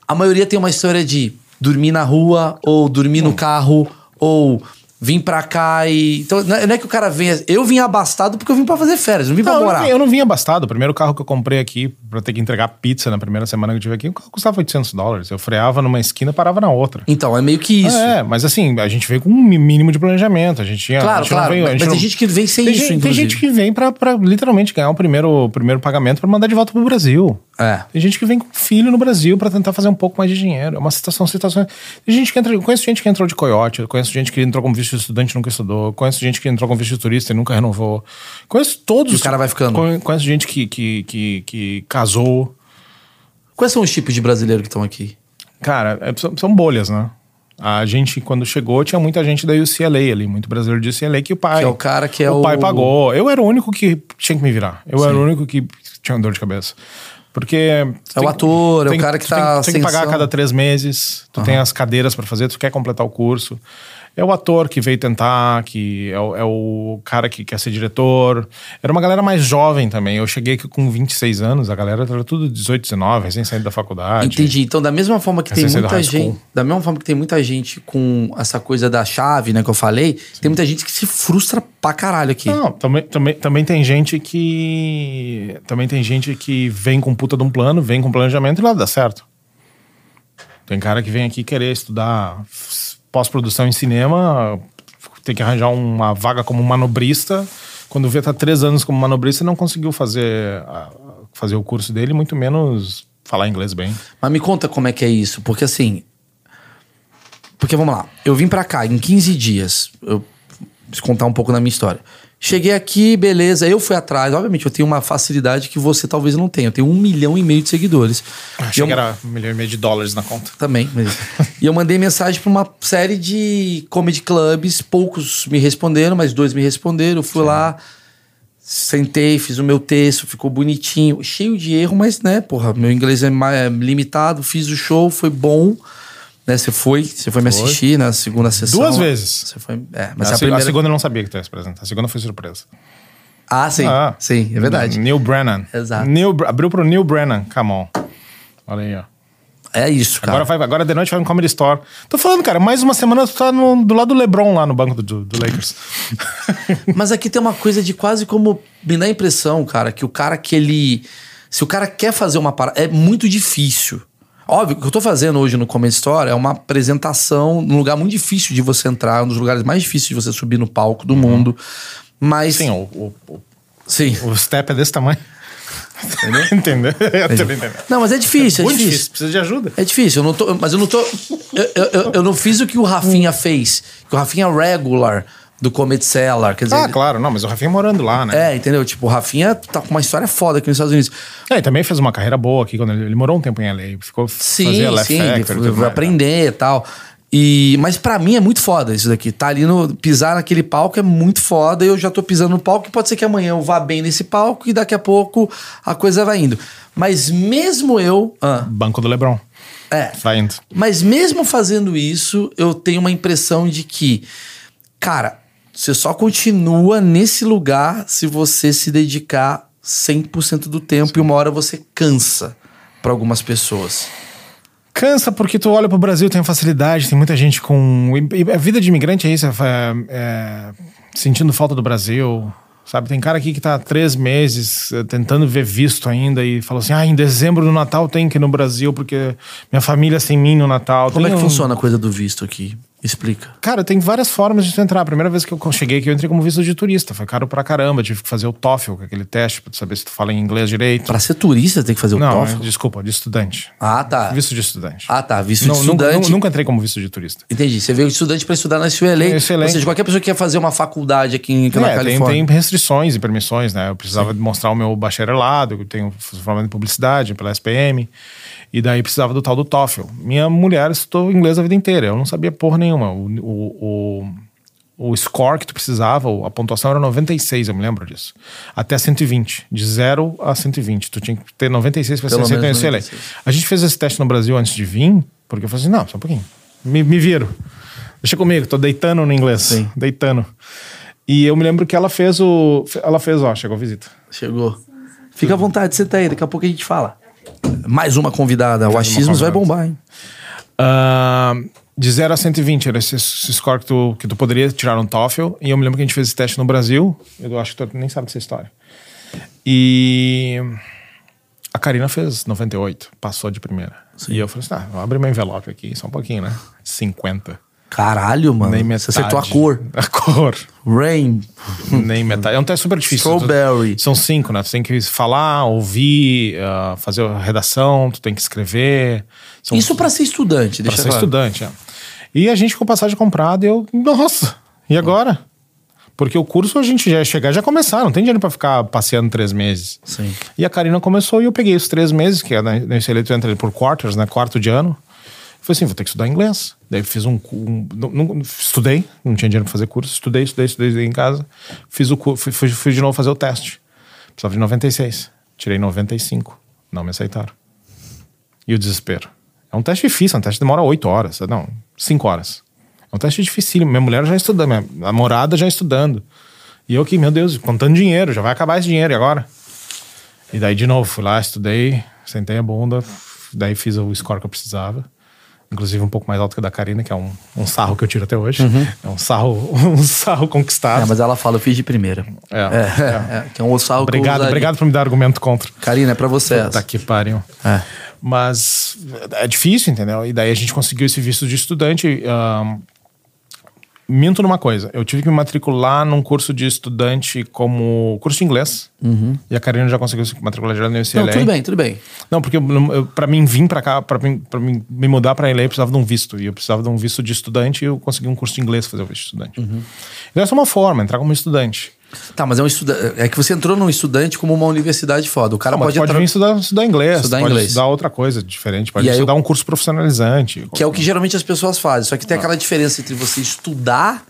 A maioria tem uma história de dormir na rua, ou dormir no carro, ou vim pra cá e. Então, não é que o cara venha. Eu vim abastado porque eu vim pra fazer férias, não vim pra não, morar. Eu não, vim, eu não vim abastado. O primeiro carro que eu comprei aqui pra ter que entregar pizza na primeira semana que eu tive aqui, o carro custava 800 dólares. Eu freava numa esquina e parava na outra. Então, é meio que isso. É, mas assim, a gente veio com um mínimo de planejamento. A gente tinha. Claro, gente claro. Veio, mas não... tem gente que vem sem tem isso, gente, inclusive. Tem gente que vem pra, pra literalmente ganhar o primeiro, primeiro pagamento pra mandar de volta pro Brasil. É. Tem gente que vem com filho no Brasil para tentar fazer um pouco mais de dinheiro. É uma situação, situação. Tem gente que entra, eu conheço gente que entrou de coiote, eu conheço gente que entrou como visto de estudante e nunca estudou, conheço gente que entrou como visto de turista e nunca renovou. Conheço todos. E o cara vai ficando. Conheço gente que, que, que, que casou. Quais são os tipos de brasileiro que estão aqui? Cara, é, são, são bolhas, né? A gente, quando chegou, tinha muita gente da UCLA ali, muito brasileiro de UCLA que o pai. Que é o cara que é o. O pai pagou. Eu era o único que tinha que me virar. Eu Sim. era o único que tinha dor de cabeça. Porque. É o ator, é o cara que tá. Tem, tem que pagar a cada três meses, tu uhum. tem as cadeiras para fazer, tu quer completar o curso. É o ator que veio tentar, que é o, é o, cara que quer ser diretor. Era uma galera mais jovem também. Eu cheguei aqui com 26 anos, a galera era tudo 18, 19, recém saindo da faculdade. Entendi. Então, da mesma forma que tem muita gente. Da mesma forma que tem muita gente com essa coisa da chave, né, que eu falei, Sim. tem muita gente que se frustra pra caralho aqui. Não, também, também, também tem gente que. Também tem gente que vem com puta de um plano, vem com planejamento e lá dá certo. Tem cara que vem aqui querer estudar pós-produção em cinema, tem que arranjar uma vaga como manobrista. Quando vê tá três anos como manobrista, não conseguiu fazer, fazer o curso dele, muito menos falar inglês bem. Mas me conta como é que é isso, porque assim, Porque vamos lá, eu vim pra cá em 15 dias. Eu preciso contar um pouco da minha história. Cheguei aqui, beleza, eu fui atrás. Obviamente, eu tenho uma facilidade que você talvez não tenha. Eu tenho um milhão e meio de seguidores. Achei eu, que era um milhão e meio de dólares na conta. Também. E eu mandei mensagem pra uma série de comedy clubs. Poucos me responderam, mas dois me responderam. Eu fui Sim. lá, sentei, fiz o meu texto, ficou bonitinho. Cheio de erro, mas, né, porra, meu inglês é, é limitado. Fiz o show, foi bom né? Você foi, você foi me assistir na segunda sessão. Duas vezes. Você foi, é, mas a, a, primeira... a segunda eu não sabia que tu ia se apresentar. A segunda foi surpresa. Ah, sim. Ah, sim, é verdade. Neil Brennan. Exato. Neil, abriu pro Neil Brennan, come on. Olha aí, ó. É isso, cara. Agora, vai, agora de noite vai no Comedy Store. Tô falando, cara, mais uma semana tu tá no, do lado do LeBron lá no banco do, do Lakers. Mas aqui tem uma coisa de quase como. Me dá a impressão, cara, que o cara que ele. Se o cara quer fazer uma parada. É muito difícil. Óbvio, o que eu tô fazendo hoje no Comedy Store é uma apresentação num lugar muito difícil de você entrar, um dos lugares mais difíceis de você subir no palco do uhum. mundo. Mas. Sim, o, o, o, Sim. o step é desse tamanho. Entendeu? Entendeu? Não, mas é difícil, é, muito difícil. difícil. Precisa de ajuda. É difícil, eu não tô, mas eu não tô. Eu, eu, eu não fiz o que o Rafinha fez. Que o Rafinha regular do Comet Cellar. Quer dizer, ah, claro, não, mas o Rafinha morando lá, né? É, entendeu? Tipo, o Rafinha tá com uma história foda aqui nos Estados Unidos. É, e também fez uma carreira boa aqui, quando ele, ele morou um tempo em LA, ficou sim, sim, Factory, foi aprender e tal. E, mas para mim é muito foda isso daqui. Tá ali no. Pisar naquele palco é muito foda. Eu já tô pisando no palco e pode ser que amanhã eu vá bem nesse palco e daqui a pouco a coisa vai indo. Mas mesmo eu. Ah, Banco do Lebron. É. Vai indo. Mas mesmo fazendo isso, eu tenho uma impressão de que, cara, você só continua nesse lugar se você se dedicar 100% do tempo e uma hora você cansa para algumas pessoas. Cansa porque tu olha pro Brasil, tem facilidade, tem muita gente com. A vida de imigrante é isso, é, é, sentindo falta do Brasil. Sabe, tem cara aqui que tá três meses eh, tentando ver visto ainda e falou assim: ah, em dezembro do Natal tem que ir no Brasil porque minha família sem mim no Natal. Como tem é que um... funciona a coisa do visto aqui? Explica. Cara, tem várias formas de tu entrar. A primeira vez que eu cheguei aqui, eu entrei como visto de turista. Foi caro pra caramba. Tive que fazer o TOEFL, é aquele teste pra saber se tu fala em inglês direito. Pra ser turista, tem que fazer o não, TOEFL? Não, desculpa, de estudante. Ah, tá. Visto de estudante. Ah, tá. Visto não, de estudante. Nunca, nunca, entrei como visto de turista. Entendi. Você veio de estudante pra estudar na UCLA. Excelente. Ou seja, qualquer pessoa que quer fazer uma faculdade aqui em, é, na Califórnia. Tem, tem restrições e permissões, né? Eu precisava Sim. mostrar o meu bacharelado, eu tenho formado em publicidade pela SPM. E daí precisava do tal do TOEFL. Minha mulher estudou inglês a vida inteira. Eu não sabia porra nenhuma. O, o, o, o score que tu precisava, a pontuação era 96, eu me lembro disso. Até 120. De 0 a 120. Tu tinha que ter 96 para ser aceito. A gente fez esse teste no Brasil antes de vir, porque eu falei assim, não, só um pouquinho. Me, me viro. Deixa comigo, tô deitando no inglês. Sim. Deitando. E eu me lembro que ela fez o... Ela fez, ó, chegou a visita. Chegou. Fica à vontade, você tá aí, daqui a pouco a gente fala. Mais uma convidada. o achismos vai bombar, hein? Uh, de 0 a 120 era esse, esse score que tu, que tu poderia tirar no TOEFL. E eu me lembro que a gente fez esse teste no Brasil. Eu acho que tu nem sabe dessa história. E a Karina fez 98, passou de primeira. Sim. E eu falei assim: tá, vou abrir meu envelope aqui, só um pouquinho, né? 50. Caralho, mano. Nem metade. Você acertou a cor. A cor. Rain. Nem metade. É um teste super difícil. Strawberry. São cinco, né? Tu tem que falar, ouvir, uh, fazer a redação, tu tem que escrever. São... Isso para ser estudante, deixa Pra ser estudante, é. E a gente com passagem comprada e eu, nossa, e agora? Porque o curso a gente já ia chegar, já começar, não tem dinheiro para ficar passeando três meses. Sim. E a Karina começou e eu peguei os três meses, que é na, na tu entra por quarters, né? Quarto de ano. Falei assim, vou ter que estudar inglês. Daí fiz um, um não, não, estudei, não tinha dinheiro para fazer curso, estudei, estudei, estudei, em casa. Fiz o fui, fui, fui de novo fazer o teste. Precisava de 96. Tirei 95. Não me aceitaram. E o desespero. É um teste difícil, é um teste que demora 8 horas, não, 5 horas. É um teste difícil. Minha mulher já estudando, minha namorada já estudando. E eu que, meu Deus, contando dinheiro, já vai acabar esse dinheiro e agora? E daí de novo, fui lá, estudei, sentei a bunda, daí fiz o score que eu precisava inclusive um pouco mais alto que a da Karina, que é um, um sarro que eu tiro até hoje. Uhum. É um sarro, um sarro conquistado. É, mas ela fala, eu fiz de primeira. É. é, é. é que é um sarro obrigado, Obrigado por me dar argumento contra. Karina, é pra você. Puta que pariu. É. Mas é difícil, entendeu? E daí a gente conseguiu esse visto de estudante. Um, Minto numa coisa. Eu tive que me matricular num curso de estudante como curso de inglês. E a Karina já conseguiu se matricular direto no UCLA. Uhum. Não, tudo bem, tudo bem. Não, porque eu, eu, pra mim vir pra cá, pra mim, pra mim me mudar pra LA, eu precisava de um visto. E eu precisava de um visto de estudante e eu consegui um curso de inglês fazer o visto de estudante. Uhum. Então essa é uma forma, entrar como estudante. Tá, mas é um estudante. É que você entrou num estudante como uma universidade foda. O cara Não, pode, pode entrar. vir estudar, estudar inglês, Estudar pode inglês. estudar outra coisa diferente, pode E estudar eu- um curso profissionalizante. Que é o que geralmente as pessoas fazem. Só que tem aquela diferença entre você estudar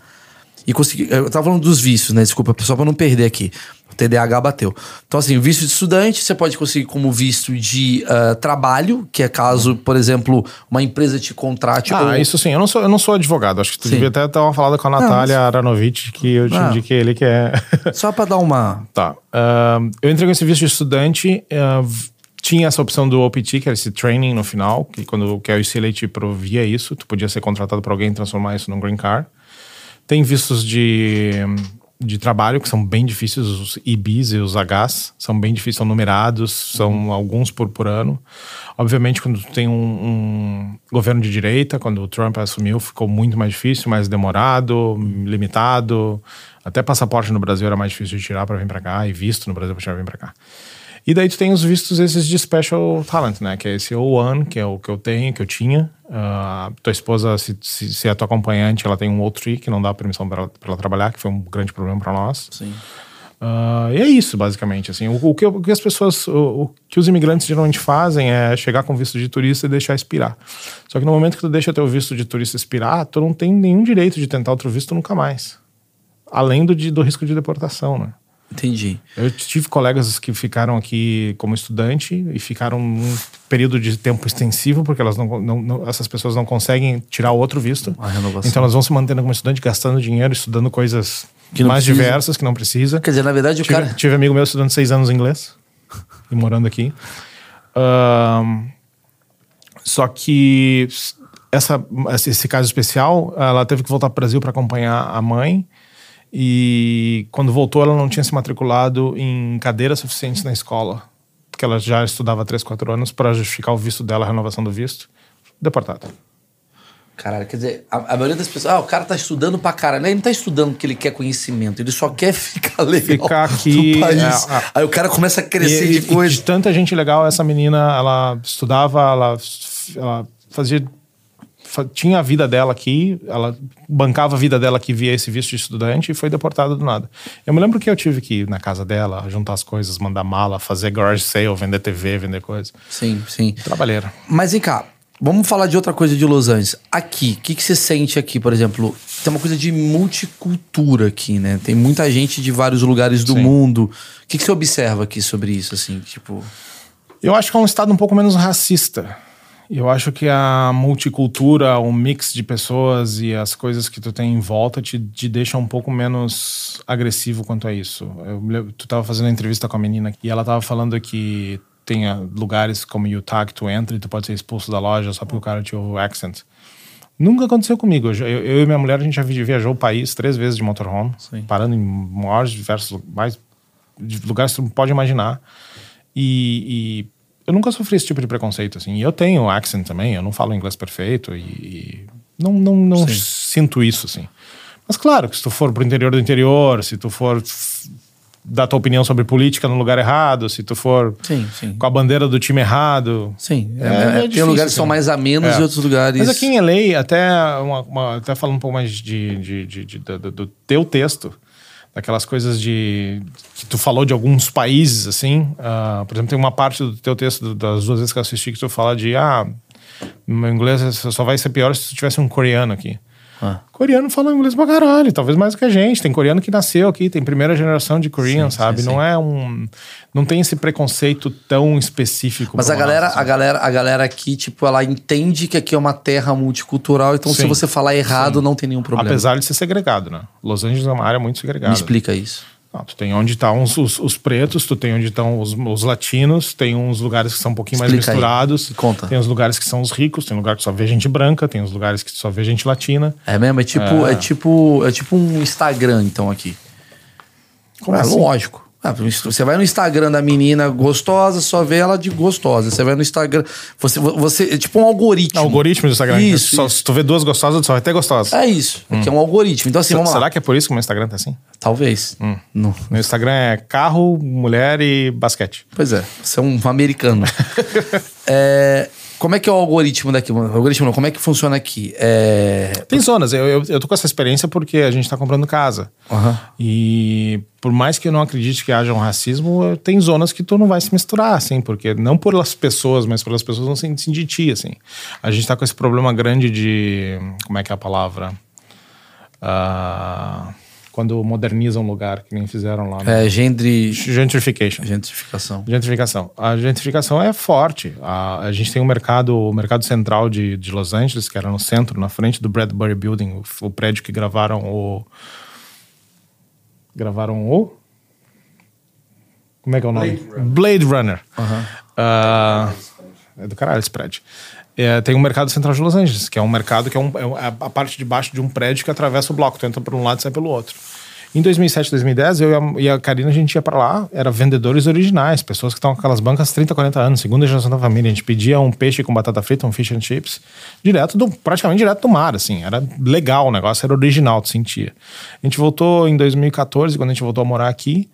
e conseguir. Eu tava falando dos vícios, né? Desculpa, só pra não perder aqui. O TDAH bateu. Então, assim, o visto de estudante você pode conseguir como visto de ah, trabalho, que é caso, por exemplo, uma empresa te contrate. Ah, ou- isso sim, eu não sou, eu não sou advogado. Acho que tu Sim. devia até dar uma falada com a Natália Aranovich, que eu te Ah. indiquei ele, que é. Só pra dar uma. Tá. Ahn, eu entrei com esse visto de estudante. v- tinha essa opção do OPT, que era esse training no final, que quando que a UCLA te provia isso, tu podia ser contratado por alguém e transformar isso num green card. Tem vistos de, de trabalho que são bem difíceis, os IBs e os Hs são bem difíceis, são numerados, são alguns por, por ano. Obviamente, quando tem um, um governo de direita, quando o Trump assumiu, ficou muito mais difícil, mais demorado, limitado. Até passaporte no Brasil era mais difícil de tirar para vir para cá, e visto no Brasil para tirar para vir para cá. E daí tu tem os vistos esses de special talent, né? Que é esse O1, que é o que eu tenho, que eu tinha. Ah, tua esposa, se, se, se é tua acompanhante, ela tem um O3, que não dá permissão para ela, pra ela trabalhar, que foi um grande problema para nós. Sim. Ah, e é isso, basicamente. Assim, o, o que, o que as pessoas, o, o que os imigrantes geralmente fazem é chegar com visto de turista e deixar expirar. Só que no momento que tu deixa teu visto de turista expirar, tu não tem nenhum direito de tentar outro visto nunca mais. Além do, de- do risco de deportação, né? Entendi. Eu tive colegas que ficaram aqui como estudante e ficaram um período de tempo extensivo, porque elas não, não- não- essas pessoas não conseguem tirar outro visto. A renovação. Então elas vão se mantendo como estudante, gastando dinheiro, estudando coisas mais precisa. diversas que não precisa. Quer dizer, na verdade, o Tive, cara. tive amigo meu estudando seis anos inglês e morando aqui. Ahn, só que essa, esse caso especial, ela teve que voltar para o Brasil para acompanhar a mãe. E quando voltou, ela não tinha se matriculado em cadeiras suficientes na escola, porque ela já estudava há 3, 4 anos para justificar o visto dela, a renovação do visto. Deportada. Caralho, quer dizer, a, a maioria das pessoas. Ah, o cara tá estudando pra caralho. Ele não tá estudando porque ele quer conhecimento, ele só quer ficar legal. Ficar aqui, é, é. Aí o cara começa a crescer E- de e- coisa. E de tanta gente legal, essa menina, ela estudava, ela, ela fazia. Tinha a vida dela aqui, ela bancava a vida dela aqui via esse visto de estudante e foi deportada do nada. Eu me lembro que eu tive que ir na casa dela, juntar as coisas, mandar mala, fazer garage sale, vender TV, vender coisa. Sim, sim. Trabalheira. Mas vem cá, vamos falar de outra coisa de Los Angeles. Aqui, o que, que você sente aqui, por exemplo? Tem uma coisa de multicultura aqui, né? Tem muita gente de vários lugares do Sim. mundo. O que, que você observa aqui sobre isso, assim? Tipo. Eu acho que é um estado um pouco menos racista. Eu acho que a multicultura, o mix de pessoas e as coisas que tu tem em volta te, te deixa um pouco menos agressivo quanto a isso. Eu, tu tava fazendo uma entrevista com a menina e ela tava falando que tem lugares como Utah que tu entra e tu pode ser expulso da loja só porque o cara tinha o accent. Nunca aconteceu comigo. Eu, eu- e minha mulher, a gente já vi- viajou o país três vezes de motorhome, Sim. parando em maiores diversos mais lugares que tu pode imaginar. E, e eu nunca sofri esse tipo de preconceito, assim. E eu tenho accent também, eu não falo inglês perfeito e, e não, não, não Sim. sinto isso, assim. Mas claro que se tu for pro interior do interior, se tu for dar tua opinião sobre política no lugar errado, se tu for Sim, sim. com a bandeira do time errado... Sim. é- É, é- é tem difícil, lugares que são assim. mais amenos É. e outros lugares. Mas aqui em LA, até, uma, uma- até falando um pouco mais de, de- de- de- do- do teu texto, daquelas coisas de. que tu falou de alguns países, assim. ah, por exemplo, tem uma parte do teu texto, das duas vezes que eu assisti, que tu fala de. Ah, meu inglês só vai ser pior se tu tivesse um coreano aqui. Ah. Coreano fala inglês pra caralho, talvez mais do que a gente. Tem coreano que nasceu aqui, tem primeira geração de Korean, Sim, sabe? sim, não sim. é um. Não tem esse preconceito tão específico. Mas a galera, nosso, a galera, a galera aqui, tipo, ela entende que aqui é uma terra multicultural, então se você falar errado, não tem nenhum problema. Apesar de ser segregado, né? Los Angeles é uma área muito segregada. Me explica isso. Não, tu tem onde estão os, os, os pretos, tu tem onde estão os, os latinos, tem uns lugares que são um pouquinho mais Explica aí. misturados. Conta. Tem os lugares que são os ricos, tem lugar que só vê gente branca, tem os lugares que só vê gente latina. É mesmo? É tipo, é. tipo, é tipo um Instagram, então, aqui. Como é assim? lógico. Ah, você vai no Instagram da menina gostosa, só vê ela de gostosa. Você vai no Instagram. Você, você é tipo um algoritmo. Algoritmo do Instagram. Isso, Só, isso. Se tu vê duas gostosas, tu só vai ter gostosa. É isso. É que é um algoritmo. Então, assim, vamos Será lá. que é por isso que o meu Instagram tá assim? Talvez. Não. Meu Instagram é carro, mulher e basquete. Pois é, você é um americano. É, como é que é o algoritmo daqui? O algoritmo não, como é que funciona aqui? É, Tem zonas. Eu, eu, eu tô com essa experiência porque a gente tá comprando casa. Aham. E por mais que eu não acredite que haja um racismo, tem zonas que tu não vai se misturar, assim, porque não pelas pessoas, mas pelas pessoas não se sentir ti, assim. A gente tá com esse problema grande de. Como é que é a palavra? Ah, quando modernizam um lugar, que nem fizeram lá. no- é gendre... Gentrification. gentrificação. Gentrificação. A gentrificação é forte. A, a gente tem um mercado, o mercado central de, de Los Angeles, que era no centro, na frente do Bradbury Building, o, o prédio que gravaram o. Gravaram o. Como é que é o nome? Blade Runner. Ah, é do caralho esse prédio. É, tem um mercado central de Los Angeles, que é um mercado que é, um- é um- é a parte de baixo de um prédio que atravessa o bloco. Tu entra por um lado e sai pelo outro. Em 2007, 2010, eu e a, Karina, a gente ia pra lá, era vendedores originais, pessoas que estão com aquelas bancas 30, 40 anos, segunda geração da família. A gente pedia um peixe com batata frita, um fish and chips, direto do, praticamente direto do mar, assim. Era legal o negócio, era original, tu sentia. A gente voltou em 2014, quando a gente voltou a morar aqui.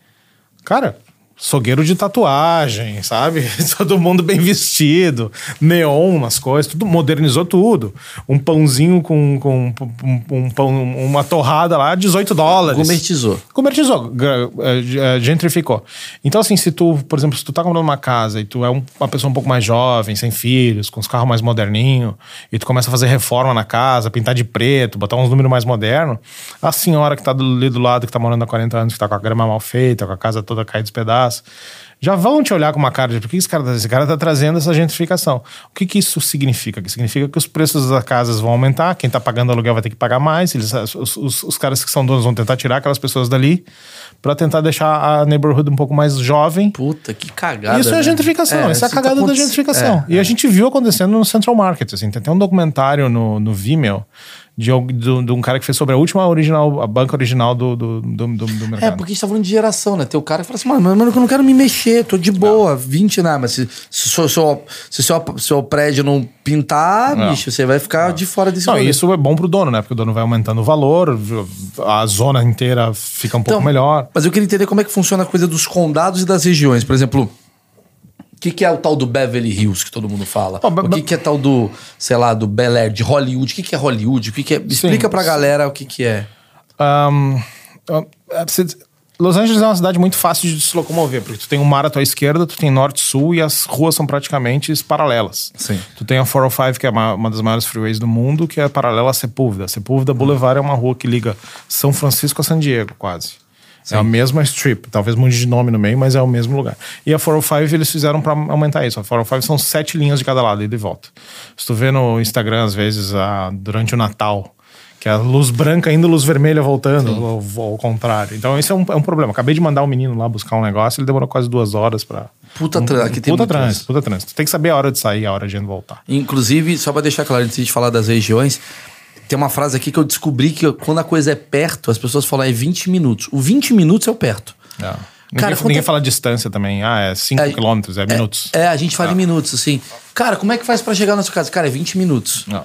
Cara, Sogueiro de tatuagem, sabe? Todo mundo bem vestido, neon nas coisas, tudo modernizou tudo. Um pãozinho com, com um, um pão, uma torrada lá, 18 dólares. Gourmetizou. Convertizou, gra- eh, eh, gentrificou. Então, assim, se tu, por exemplo, se tu tá comprando uma casa e tu é um- uma pessoa um pouco mais jovem, sem filhos, com os carros mais moderninhos, e tu começa a fazer reforma na casa, pintar de preto, botar uns números mais modernos, a senhora que tá do, ali do lado, que tá morando há 40 anos, que tá com a grama mal feita, com a casa toda caída dos pedaços, já vão te olhar com uma cara de por que esse cara, tá- esse cara tá trazendo essa gentrificação. O que que isso significa? Que significa que os preços das casas vão aumentar, quem tá pagando aluguel vai ter que pagar mais, eles, os, os, os caras que são donos vão tentar tirar aquelas pessoas dali para tentar deixar a neighborhood um pouco mais jovem. Puta, que cagada. Isso é né? gentrificação, isso é a tá cagada da aconte- gentrificação. É, e a gente viu acontecendo no Central Market. Assim, tem até um documentário no, no Vimeo de, do- de um cara que fez sobre a última original, a banca original do, do, do, do, do É, mercado. porque a gente tá falando de geração, né? Tem o cara que fala assim, mano, mano, eu não quero me mexer, tô de boa, 20, né? Mas se, se, seu- seu, se seu, seu prédio não pintar, Não. bicho, você vai ficar de fora desse Não, rolê. isso é bom pro dono, né? Porque o dono vai aumentando o valor, a zona inteira fica um pouco Então, melhor. Mas eu queria entender como é que funciona a coisa dos condados e das regiões. Por exemplo, que, que é o tal do Beverly Hills que todo mundo fala? Be- o que, que é tal do, sei lá, do Bel Air, de Hollywood? O que, que é Hollywood? O que, que é... Explica pra galera o que, que é. Ah, você- Los Angeles é uma cidade muito fácil de se locomover, porque tu tem um mar à tua esquerda, tu tem norte e sul e as ruas são praticamente paralelas. Sim. Tu tem a 405, que é uma, uma das maiores freeways do mundo, que é paralela à Sepúlveda. A Sepúlveda Boulevard é uma rua que liga São Francisco a San Diego, quase. É a mesma strip, talvez mude de nome no meio, mas é o mesmo lugar. E a 405 eles fizeram para aumentar isso. A 405 são sete linhas de cada lado, ida e volta. Se tu vê no Instagram, às vezes, ah, durante o Natal, que é a luz branca indo, luz vermelha voltando, ou ao contrário. Então, isso é um, é um problema. Acabei de mandar um menino lá buscar um negócio, ele demorou quase duas horas para. Puta trânsito, aqui tem puta trânsito, puta trânsito. Tem que saber a hora de sair, a hora de voltar. Inclusive, só pra deixar claro, antes de falar das regiões, tem uma frase aqui que eu descobri que quando a coisa é perto, as pessoas falam é 20 minutos. O 20 minutos é o perto. É. Cara, ninguém, ninguém é- fala distância também. Ah, é 5 É, quilômetros, é, minutos. É, a gente fala em minutos, assim. Cara, como é que faz pra chegar na sua casa? Cara, é 20 minutos. Não.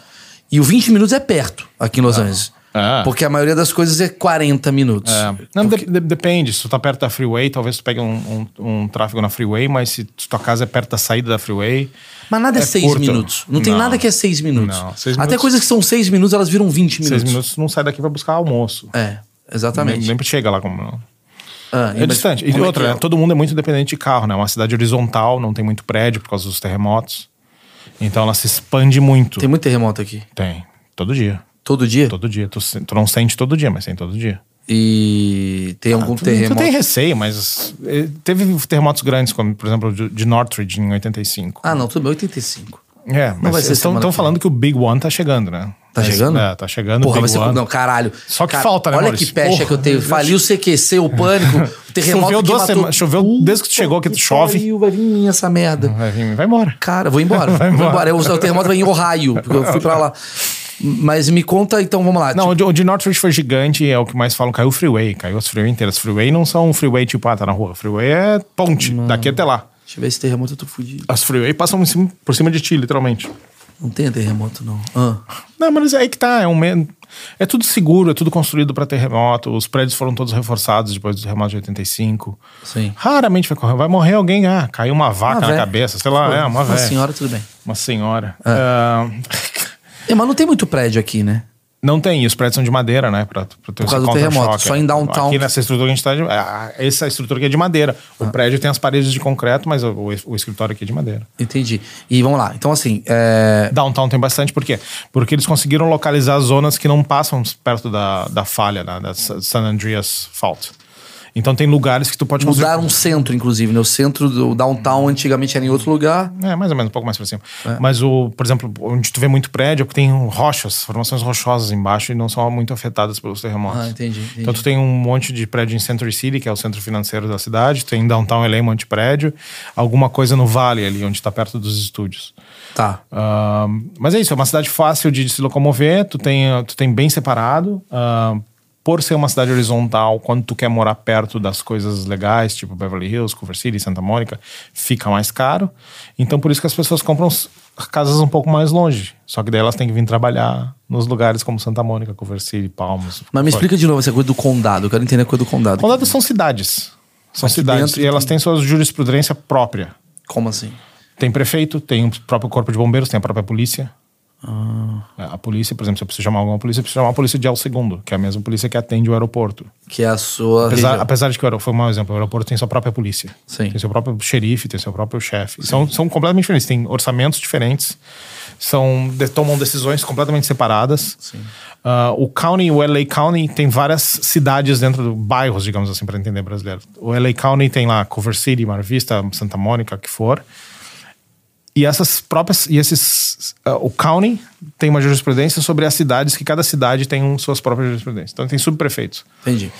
E o 20 minutos é perto aqui em Los Angeles. É. Porque a maioria das coisas é 40 minutos. É. Não, de- de- depende. Se tu tá perto da freeway, talvez tu pegue um, um, um tráfego na freeway, mas se tua casa é perto da saída da freeway. Mas nada é, É 6 curto. minutos. Não tem Não. nada que é 6 minutos. Não, seis Até minutos- coisas que são 6 minutos, elas viram 20 minutos. Seis minutos tu não sai daqui pra buscar almoço. É, Nem, exatamente. nem chega lá como. Não. Ah, É distante. E é outra, é? né, todo mundo é muito dependente de carro, né? É uma cidade horizontal, não tem muito prédio por causa dos terremotos. Então ela se expande muito. Tem muito terremoto aqui. Tem. Todo dia. Todo dia? Todo dia. Tu, tu não sente todo dia, mas tem todo dia. E tem algum Ah, Tu, tu terremoto. tem receio, mas eh, teve terremotos grandes, como por exemplo de, de Northridge em 85. Ah, não, tudo bem, 85. É, mas vai ser estão falando que o Big One tá chegando, né? Tá Mas, chegando? É, tá chegando Porra, vai ser. Não, caralho. Só que Cara, falta, né, Olha Maurício? que pecha que eu tenho. Faliu o CQC, o pânico. O terremoto Choveu que matou... semanas- choveu desde que tu chegou aqui, tu chove. pariu, vai vir em mim essa merda. Vai, vir, vai embora. Cara, vou embora. Vai vou embora. embora. Eu- O terremoto vai em Ohio, porque eu fui pra lá. Mas me conta, então, vamos lá. Não, tipo, o de- Northridge foi gigante, é o que mais falam, caiu o freeway, caiu as freeway inteiras. Freeway não são freeway tipo, ah, tá na rua. Freeway é ponte, daqui até lá. deixa eu ver esse terremoto, eu tô fudido. As freeway passam cima- por cima de ti, literalmente. Não tem terremoto, não. Ah, Não, mas é aí que tá, é um é tudo seguro, é tudo construído para terremoto, os prédios foram todos reforçados depois do terremoto de 85. sim. Raramente vai correr, vai morrer alguém, ah, caiu uma vaca Uma na véia. cabeça, sei lá, Pô, é uma velha. senhora, tudo bem. Uma senhora. Ah, É, mas não tem muito prédio aqui, né? não tem, e os prédios são de madeira, né? Pra, pra ter Por causa do terremoto, só em downtown. Aqui nessa estrutura que a gente tá. de- ah, essa estrutura aqui é de madeira. O prédio tem as paredes de concreto, mas o, o- o escritório aqui é de madeira. Entendi. E vamos lá. Então, assim, é... Downtown tem bastante, por quê? Porque eles conseguiram localizar zonas que não passam perto da, da falha, né, da San Andreas Fault. Então tem lugares que tu pode construir- mudaram um centro, inclusive, né? O centro do downtown antigamente era em outro lugar. É, mais ou menos, um pouco mais pra cima. É. Mas, o, por exemplo, onde tu vê muito prédio é porque tem rochas, formações rochosas embaixo e não são muito afetadas pelos terremotos. Ah, entendi, entendi. Então tu tem um monte de prédio em Century City, que é o centro financeiro da cidade, tem em Downtown LA um monte de prédio, alguma coisa no Vale ali, onde tá perto dos estúdios. Tá. Ah, mas é isso, é uma cidade fácil de se locomover, tu tem, tu tem bem separado. ah, por ser uma cidade horizontal, quando tu quer morar perto das coisas legais, tipo Beverly Hills, Culver City, Santa Mônica, fica mais caro. Então por isso que as pessoas compram casas um pouco mais longe. Só que daí elas têm que vir trabalhar nos lugares como Santa Mônica, Culver City, Palmas. Mas me explica de novo essa coisa do condado. Eu quero entender a coisa do condado. Condados são cidades. São Aqui cidades. E elas têm sua jurisprudência própria. Como assim? Tem prefeito, tem o próprio corpo de bombeiros, tem a própria polícia. Ah. A polícia, por exemplo, se eu preciso chamar alguma polícia, eu preciso chamar a polícia de El Segundo, que é a mesma polícia que atende o aeroporto. Que é a sua Apesar, apesar de que o foi um mau exemplo, o aeroporto tem sua própria polícia. Sim. Tem seu próprio xerife, tem seu próprio chefe. São, são completamente diferentes, têm orçamentos diferentes, são, de- tomam decisões completamente separadas. Ah, o County, o LA County, tem várias cidades dentro do bairros, digamos assim, para entender brasileiro. O LA County tem lá Culver City, Mar Vista, Santa Mônica, que for. E essas próprias. E esses. ah, o county tem uma jurisprudência sobre as cidades, que cada cidade tem um, suas próprias jurisprudências. Então tem subprefeitos. Entendi.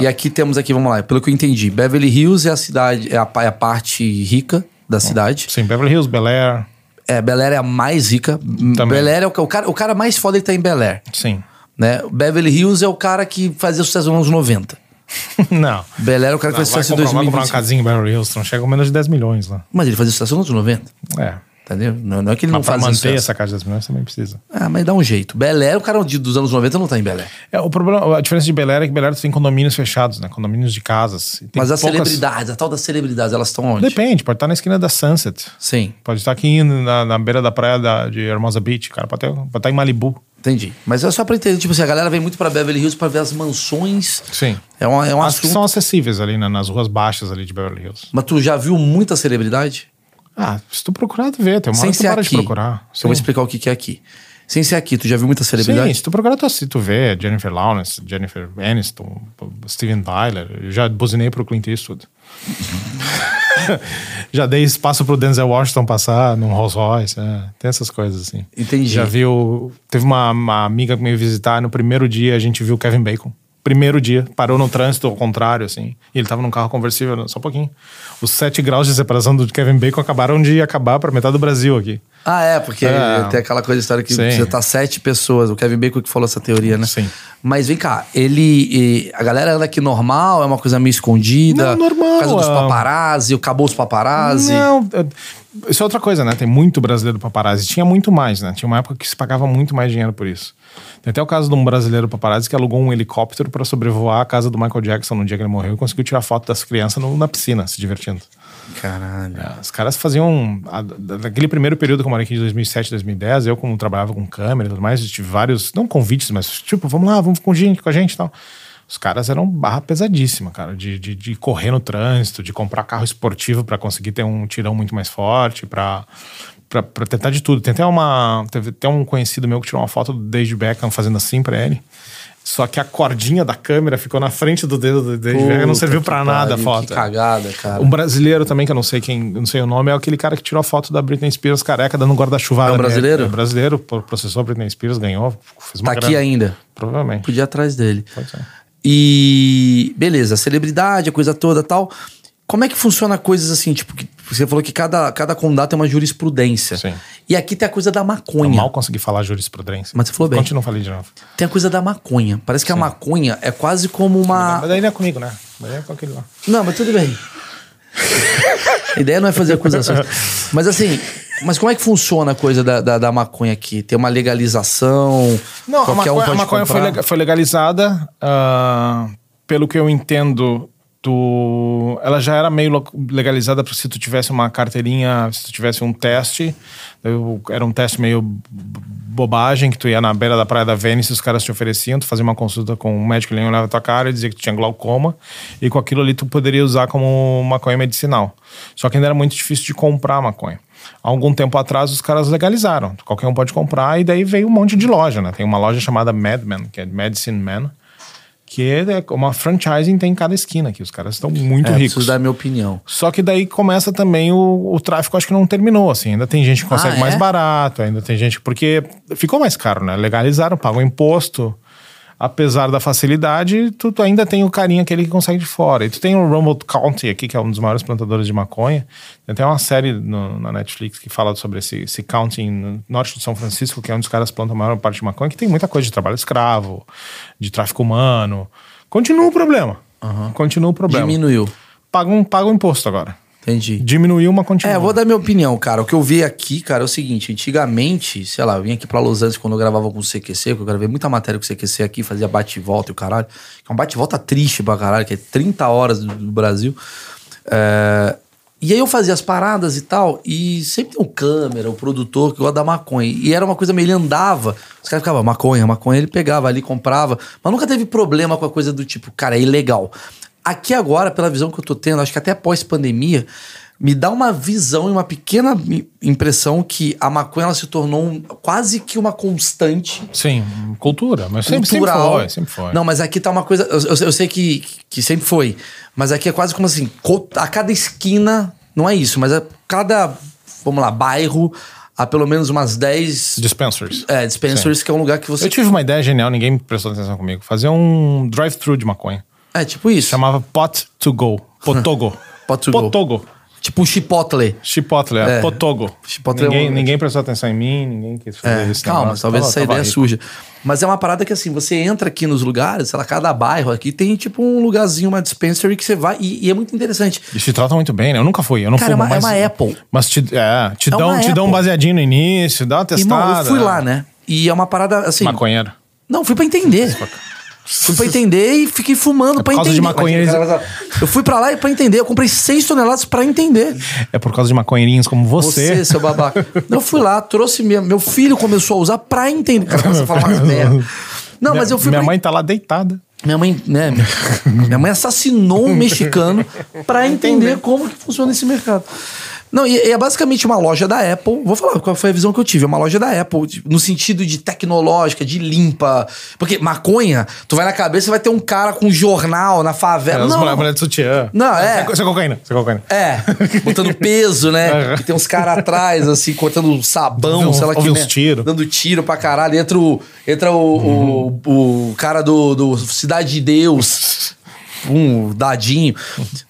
E aqui temos aqui, vamos lá, pelo que eu entendi, Beverly Hills é a cidade, é a, é a parte rica da cidade. Sim, Beverly Hills, Bel Air. É, Bel Air é a mais rica. Bel Air é o, o cara, o cara mais foda ele tá em Bel Air. Sim. Né? Beverly Hills é o cara que fazia sucesso nos anos 90. não. Bel Air o cara que Não, faz vai, sucesso em comprar, vai comprar uma 2020. casinha em Beverly Hills, não chega com menos de 10 milhões lá. Mas ele fazia sucesso nos anos 90. É. Entendeu? Não, não é que ele não Mas pra fazia manter sucesso. essa casa 10 milhões também precisa. Ah, mas dá um jeito. Bel Air, o cara de- dos anos 90 não tá em Bel Air. É, o problema, a diferença de Bel Air é que Bel Air tem condomínios fechados, né? Condomínios de casas. Mas as poucas- celebridades, a tal das celebridades, elas estão onde? Depende, pode estar na esquina da Sunset. Sim, Pode estar aqui na, na beira da praia da, de Hermosa Beach, cara. Pode, ter- pode estar em Malibu. entendi. Mas é só pra entender, tipo assim, a galera vem muito pra Beverly Hills pra ver as mansões. Sim. É um, é um As que assunto. são acessíveis ali na- nas ruas baixas ali de Beverly Hills. Mas tu já viu muita celebridade? Ah, se tu procurar, tu vê. Tem uma Sem hora que tu para aqui. de procurar. Eu vou explicar o que que é aqui. Sem ser aqui, tu já viu muita Sim, celebridade? se tu procurar, tu, tu vê Jennifer Lawrence, Jennifer Aniston, Steven Tyler. Eu já buzinei pro Clint Eastwood. já dei espaço pro Denzel Washington passar num Rolls Royce. é. tem essas coisas assim. Entendi. Já viu... Teve uma, uma amiga que me visitar. No primeiro dia, a gente viu Kevin Bacon. Primeiro dia. Parou no trânsito ao contrário, assim. E ele tava num carro conversível, só um pouquinho. Os sete graus de separação do Kevin Bacon acabaram de acabar pra metade do Brasil aqui. Ah, é, porque É. tem aquela coisa história que Sim. você tá sete pessoas. O Kevin Bacon que falou essa teoria, né? Sim. Mas vem cá, ele. a galera anda aqui normal, é uma coisa meio escondida. Não, normal, Por causa dos é. paparazzi, acabou os paparazzi. Não, é- isso é outra coisa, né? Tem muito brasileiro paparazzi. Tinha muito mais, né? Tinha uma época que se pagava muito mais dinheiro por isso. Tem até o caso de um brasileiro paparazzi que alugou um helicóptero para sobrevoar a casa do Michael Jackson no dia que ele morreu e conseguiu tirar foto das crianças no- na piscina, se divertindo. Caralho. É, Os caras faziam. Naquele primeiro período que eu morei aqui de 2007, 2010, eu, como trabalhava com câmera e tudo mais, tive vários. Não convites, mas tipo, vamos lá, vamos com gente, com a gente e tal. Os caras eram barra pesadíssima, cara, de, de, de correr no trânsito, de comprar carro esportivo para conseguir ter um tirão muito mais forte, para pra, pra tentar de tudo. Tem até uma. Teve até um conhecido meu que tirou uma foto do David Beckham fazendo assim para ele. Só que a cordinha da câmera ficou na frente do dedo do David Beckham, não serviu Puta para nada a foto. Que cagada, cara. Um brasileiro também, que eu não sei quem, não sei o nome, é aquele cara que tirou a foto da Britney Spears careca dando guarda-chuva. É um brasileiro? É brasileiro, pro- processou a Britney Spears, ganhou, fez uma Tá aqui grana. ainda. Provavelmente. Podia ir atrás dele. Pode ser. E beleza, celebridade, a coisa toda tal. Como é que funciona coisas assim, tipo, que você falou que cada, cada condado tem uma jurisprudência. Sim. E aqui tem a coisa da Eu maconha. mal consegui falar jurisprudência. Mas você falou bem. Continua, falei de novo. Tem a coisa da maconha. Parece que a maconha é quase como uma. Mas daí não é comigo, né? Daí é com aquele lá. Não, mas tudo bem. A ideia não é fazer acusações. Mas assim, mas como é que funciona a coisa da, da, da maconha aqui? Tem uma legalização? Não, a qualquer um maconha, a maconha foi, legalizada. ah, pelo que eu entendo, tu, ela já era meio legalizada pra se tu tivesse uma carteirinha, se tu tivesse um teste. Era um teste meio bobagem, que tu ia na beira da praia da Vênice, os caras te ofereciam, tu fazia uma consulta com um médico, ele olhava tua cara e dizia que tu tinha glaucoma, e com aquilo ali tu poderia usar como maconha medicinal. Só que ainda era muito difícil de comprar maconha. Há algum tempo atrás os caras legalizaram, qualquer um pode comprar, e daí veio um monte de loja, né? Tem uma loja chamada Madman, que é Medicine Man, que é uma franchising tem em cada esquina aqui, os caras estão muito É, ricos. preciso dar a minha opinião. Só que daí começa também o, o tráfico, acho que não terminou, assim. Ainda tem gente que consegue Ah, é? mais barato, ainda tem gente. Porque ficou mais caro, né? Legalizaram, pagam imposto. Apesar da facilidade, tu, tu ainda tem o carinha aquele que consegue de fora. E tu tem o Rumboldt County aqui, que é um dos maiores plantadores de maconha. Tem até uma série no- na Netflix que fala sobre esse, esse county no norte de São Francisco, que é onde os caras plantam a maior parte de maconha, que tem muita coisa de trabalho escravo, de tráfico humano. Continua o problema. Continua o problema. Diminuiu. Pagam, pagam imposto agora. Entendi. Diminuiu, mas continua. É, vou dar minha opinião, cara. O que eu vi aqui, cara, é o seguinte: antigamente, sei lá, eu vim aqui pra Los Angeles quando eu gravava com o CQC, que eu gravei muita matéria com o CQC aqui, fazia bate e o caralho. É um bate e volta triste pra caralho, que é 30 horas do, do Brasil. É, E aí eu fazia as paradas e tal, e sempre tem um câmera, o produtor que gosta da maconha. E era uma coisa meio, ele andava, os caras ficavam, maconha, maconha, ele pegava ali, comprava, mas nunca teve problema com a coisa do tipo, cara, é ilegal. Aqui agora, pela visão que eu tô tendo, acho que até pós-pandemia, me dá uma visão e uma pequena impressão que a maconha ela se tornou um- quase que uma constante Sim, cultura. Mas sempre, sempre foi, sempre foi. Não, mas aqui tá uma coisa. Eu, eu- sei que, que sempre foi. Mas aqui é quase como assim: a cada esquina, não é isso, mas a cada, vamos lá, bairro, há pelo menos umas 10 Dispensaries. é, dispensaries, que é um lugar que você. Eu tive uma ideia genial, ninguém prestou atenção comigo. Fazer um drive-thru de maconha. É tipo isso. Chamava Pot to Go. Potogo. Pot to go. Potogo. Tipo um chipotle. Chipotle, é. É. Potogo. Chipotle é ninguém, um- ninguém prestou atenção em mim, ninguém quis fazer É, isso. calma, talvez essa ideia surja. surja. Mas é uma parada que assim, você entra aqui nos lugares, sei lá, cada bairro aqui tem tipo um lugarzinho, uma dispensary que você vai e, e é muito interessante. E se tratam muito bem, né? Eu nunca fui, eu não Cara, é fumo, uma- é mas... uma Apple. Mas te, é, te, É dão, uma te dão um Apple. baseadinho no início, dá uma testada. Irmão, eu fui é. lá, né? E é uma parada assim. Maconheiro. Não, fui pra entender. Fui pra entender e fiquei fumando pra É causa entender. de maconheiros. Eu fui pra lá e pra entender. Eu comprei 6 toneladas pra entender. É por causa de maconheirinhos como você. Você, seu babaca. eu fui lá, trouxe minha, meu filho começou a usar pra entender. Cara, você fala umas merda. Não, mas eu fui Minha pra mãe tá lá deitada. Minha mãe, né? Minha mãe assassinou um mexicano pra entender como que funciona esse mercado. Não, e, e é basicamente uma loja da Apple. Vou falar qual foi a visão que eu tive. É uma loja da Apple, de- no sentido de tecnológica, de limpa. Porque maconha, tu vai na cabeça e vai ter um cara com jornal na favela. As não, mulheres mulher de sutiã. Não, é. Isso é cocaína. Isso é cocaína. é, botando peso, né? Tem uns caras atrás, assim, cortando sabão, sei lá que merda. tiro. Dando tiro pra caralho. Entra o, entra o, o, o cara do, do Cidade de Deus. Um dadinho.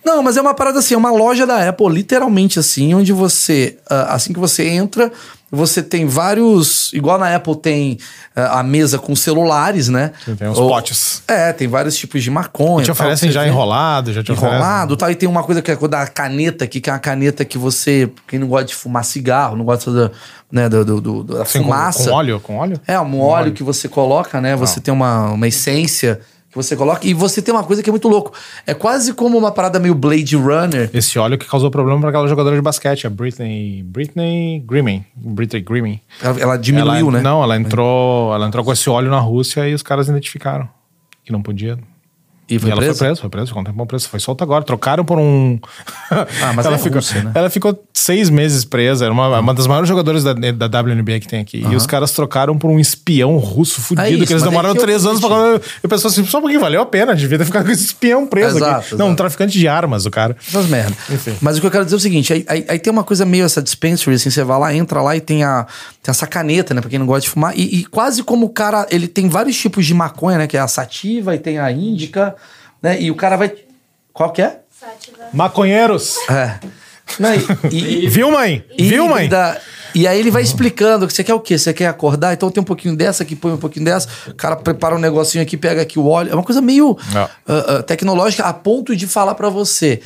Não, mas é uma parada assim, é uma loja da Apple, literalmente assim, onde você, ah, assim que você entra, você tem vários. Igual na Apple tem ah, a mesa com celulares, né? Tem uns Ou- potes. É, tem vários tipos de maconha. Te tal, oferecem você já vê enrolado, já te enrolado tal. E tem uma coisa que é da caneta aqui, que é uma caneta que você. Quem não gosta de fumar cigarro, não gosta da, né, do, do- do- da Assim, com, fumaça. com óleo? Com óleo? É, um óleo que você coloca, né? Você tem uma, uma essência que você coloca. E você tem uma coisa que é muito louco. É quase como uma parada meio Blade Runner. Esse óleo que causou problema para aquela jogadora de basquete, a Britney. Britney Grimming. Britney Grimming. Ela, ela diminuiu, ela, né? Não, ela entrou, ela entrou com esse óleo na Rússia e os caras identificaram que não podia. E foi e ela presa? foi presa, foi presa, ficou um tempão presa. Foi solta agora. Trocaram por um. Ah, mas ela, é ficou, Rússia, né? ela ficou seis meses presa. Era uma, uma das maiores jogadoras da, da WNBA que tem aqui. E os caras trocaram por um espião russo fudido, É isso, que eles é demoraram eu três anos pra. Eu pensei assim, só um pouquinho, valeu a pena, devia ter ficado com esse espião preso Exato, aqui. Não, um exato. traficante de armas, o cara. Essas merda. Enfim. Mas o que eu quero dizer é o seguinte: aí, aí- aí tem uma coisa meio essa dispensary, assim, você vai lá, entra lá e tem, a, tem essa caneta, né? Pra quem não gosta de fumar. E, e quase como o cara. Ele tem vários tipos de maconha, né? Que é a sativa e tem a índica, né? E o cara vai. Qual que é? Maconheiros. É. Não, e, e, Viu, mãe? Viu, mãe? híbrida. E aí ele vai explicando que você quer o quê? Você quer acordar? Então tem um pouquinho dessa aqui, põe um pouquinho dessa. O cara prepara um negocinho aqui, pega aqui o óleo. É uma coisa meio ah, ah, tecnológica a ponto de falar pra você.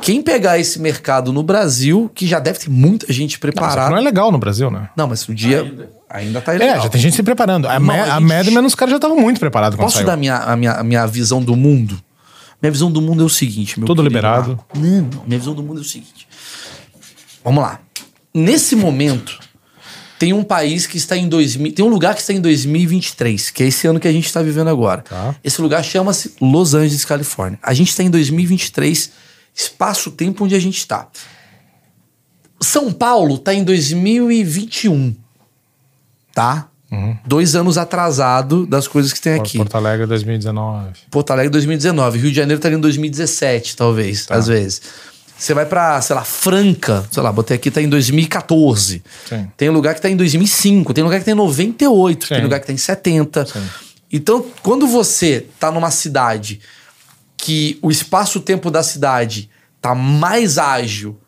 Quem pegar esse mercado no Brasil, que já deve ter muita gente preparada. não é legal no Brasil, né? Não, mas o dia ainda, tá ilegal. É, já tem gente se preparando. A, Não, Ma- a a gente- os caras já estavam muito preparados Posso saiu. dar minha, a, minha, a minha visão do mundo? Minha visão do mundo é o seguinte, meu querido liberado. Não, não. Minha visão do mundo é o seguinte. Vamos lá. Nesse momento, tem um país que está em 2000... Tem um lugar que está em 2023, que é esse ano que a gente está vivendo agora. Tá. Esse lugar chama-se Los Angeles, Califórnia. A gente está em 2023, espaço-tempo onde a gente está. São Paulo está em 2021, tá? Dois anos atrasado das coisas que tem aqui. Porto Alegre 2019. Porto Alegre 2019. Rio de Janeiro estaria em 2017, talvez, Tá. às vezes. Você vai pra, sei lá, Franca, sei lá, botei aqui, tá em 2014. Sim. Tem lugar que tá em 2005, tem lugar que tá em 98, tem Sim. lugar que tá em 70. Sim. Então, quando você tá numa cidade que o espaço-tempo da cidade tá mais ágil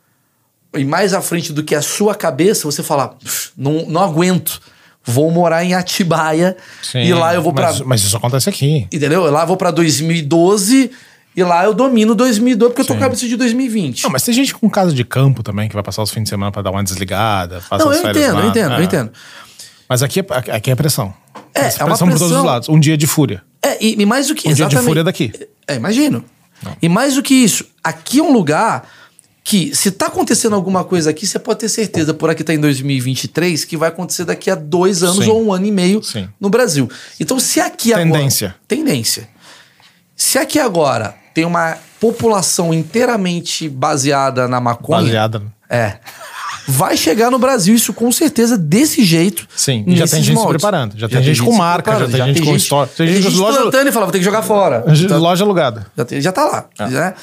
e mais à frente do que a sua cabeça, você fala, "Pff, não, não aguento. Vou morar em Atibaia Sim, e lá eu vou pra mas, mas isso acontece aqui. Entendeu? Lá eu vou pra 2012 e lá eu domino 2012 porque eu tô cabeça de 2020. Não, mas tem gente com casa de campo também que vai passar os fins de semana pra dar uma desligada. Não, eu entendo, lá. eu entendo, É. eu entendo. Mas aqui é, aqui é pressão. É, Essa é uma pressão por todos pressão. os lados. Um dia de fúria. É, e, e mais do que Um dia de exatamente. fúria daqui. É, imagino. E mais do que isso, aqui é um lugar que, se tá acontecendo alguma coisa aqui, você pode ter certeza, por aqui tá em 2023, que vai acontecer daqui a dois anos Sim. ou um ano e meio Sim. no Brasil. Então, se aqui Tendência. agora. Tendência. Se aqui agora tem uma população inteiramente baseada na maconha. Baseada. É. Vai chegar no Brasil isso com certeza desse jeito. Sim, e já tem gente se preparando, já tem gente com marca, já tem gente com história, Tem tem gente gente loja- plantando e fala, vou ter que jogar fora. Então, Loja alugada. já, tem- já tá lá. né?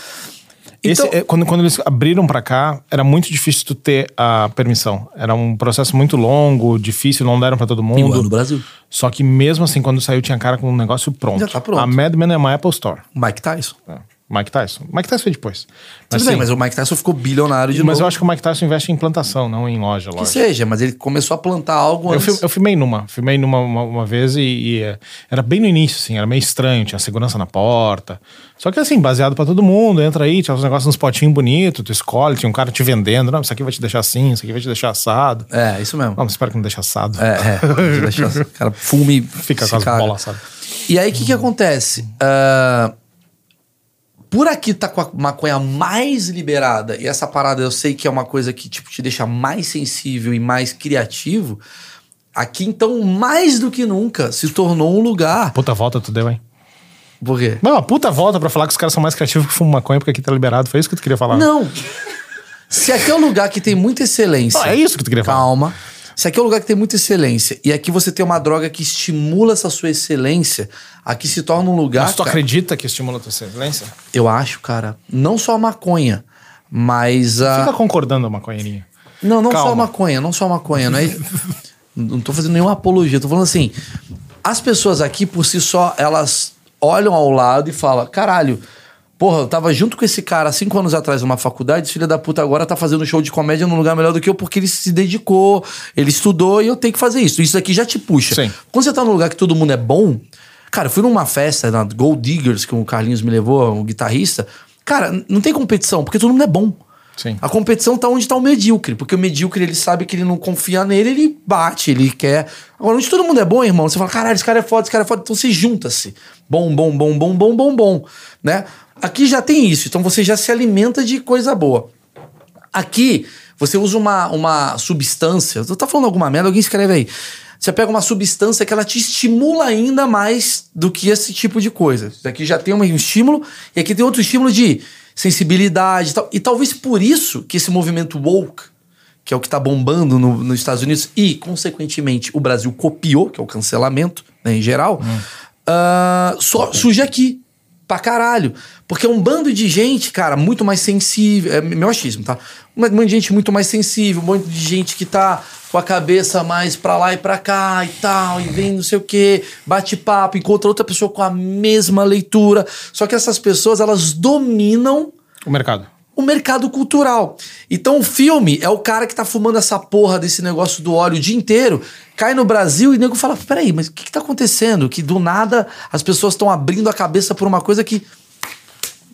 Esse, Então, é, quando, quando eles abriram pra cá, era muito difícil tu ter a permissão. Era um processo muito longo, difícil, não deram pra todo igual mundo. no Brasil. Só que mesmo assim, quando saiu, tinha cara com um negócio pronto. Já tá pronto. A Mad Men é uma Apple Store. Mike Tyson. É. Mike Tyson. Mike Tyson foi depois. Tudo Mas, bem, mas o Mike Tyson ficou bilionário de mas novo. eu acho que o Mike Tyson investe em plantação, não em loja. que loja. seja, mas ele começou a plantar algo Eu, antes. fil- eu filmei numa, filmei numa uma, uma vez e, e, é, era bem no início, assim, era meio estranho, tinha segurança na porta. Só que assim, baseado pra todo mundo, entra aí, tinha uns negócios uns potinhos bonitos, tu escolhe, tinha um cara te vendendo, não, isso aqui vai te deixar assim, isso aqui vai te deixar assado. É, isso mesmo. Não, mas espero que não deixe assado. É, é. Deixa o cara fume Fica com as bolas assadas. E aí, o que que acontece? Ah, por aqui tá com a maconha mais liberada, e essa parada eu sei que é uma coisa que tipo, te deixa mais sensível e mais criativo. Aqui, então, mais do que nunca, se tornou um lugar. Puta volta tu deu, hein? Por quê? Não, uma puta volta pra falar que os caras são mais criativos que fumam maconha porque aqui tá liberado. Foi isso que tu queria falar? Não. Se aqui é um lugar que tem muita excelência. Não, é isso que tu queria falar. Calma. Se aqui é um lugar que tem muita excelência e aqui você tem uma droga que estimula essa sua excelência, aqui se torna um lugar. Mas tu cara, acredita que estimula a tua excelência? Eu acho, cara. Não só a maconha, mas a. Fica concordando a maconheirinha. Não, não só a Calma. maconha, não só a maconha, não é. não tô fazendo nenhuma apologia, tô falando assim. As pessoas aqui, por si só, elas olham ao lado e falam: caralho, porra, eu tava junto com esse cara cinco anos atrás numa faculdade, esse filho da puta agora tá fazendo show de comédia num lugar melhor do que eu porque ele se dedicou, ele estudou e eu tenho que fazer isso. Isso aqui já te puxa. Sim. Quando você tá num lugar que todo mundo é bom, cara, eu fui numa festa na Gold Diggers, que o Carlinhos me levou, um guitarrista. Cara, não tem competição, porque todo mundo é bom. Sim. A competição tá onde tá o medíocre, porque o medíocre ele sabe que ele não confia nele, ele bate, ele quer. Agora, onde todo mundo é bom, irmão, você fala, caralho, esse cara é foda, esse cara é foda, então você junta-se. Bom, bom, bom, bom, bom, bom, bom, né? Aqui já tem isso, então você já se alimenta de coisa boa. Aqui, você usa uma, uma substância. Tu tá falando alguma merda, alguém escreve aí. Você pega uma substância que ela te estimula ainda mais do que esse tipo de coisa. Isso aqui já tem um estímulo, e aqui tem outro estímulo de sensibilidade e tal. E talvez por isso que esse movimento woke, que é o que tá bombando no- nos Estados Unidos, e, consequentemente, o Brasil copiou, que é o cancelamento, né, em geral, ah, só surge aqui. Pra caralho. Porque é um bando de gente, cara, muito mais sensível. É meu achismo, tá? Um monte de gente muito mais sensível, um monte de gente que tá com a cabeça mais pra lá e pra cá e tal, e vem não sei o quê, bate papo, encontra outra pessoa com a mesma leitura. Só que essas pessoas, elas dominam O mercado. o mercado cultural. Então o filme é o cara que tá fumando essa porra desse negócio do óleo o dia inteiro, cai no Brasil e o nego fala: peraí, mas o que, que tá acontecendo? Que do nada as pessoas estão abrindo a cabeça por uma coisa que.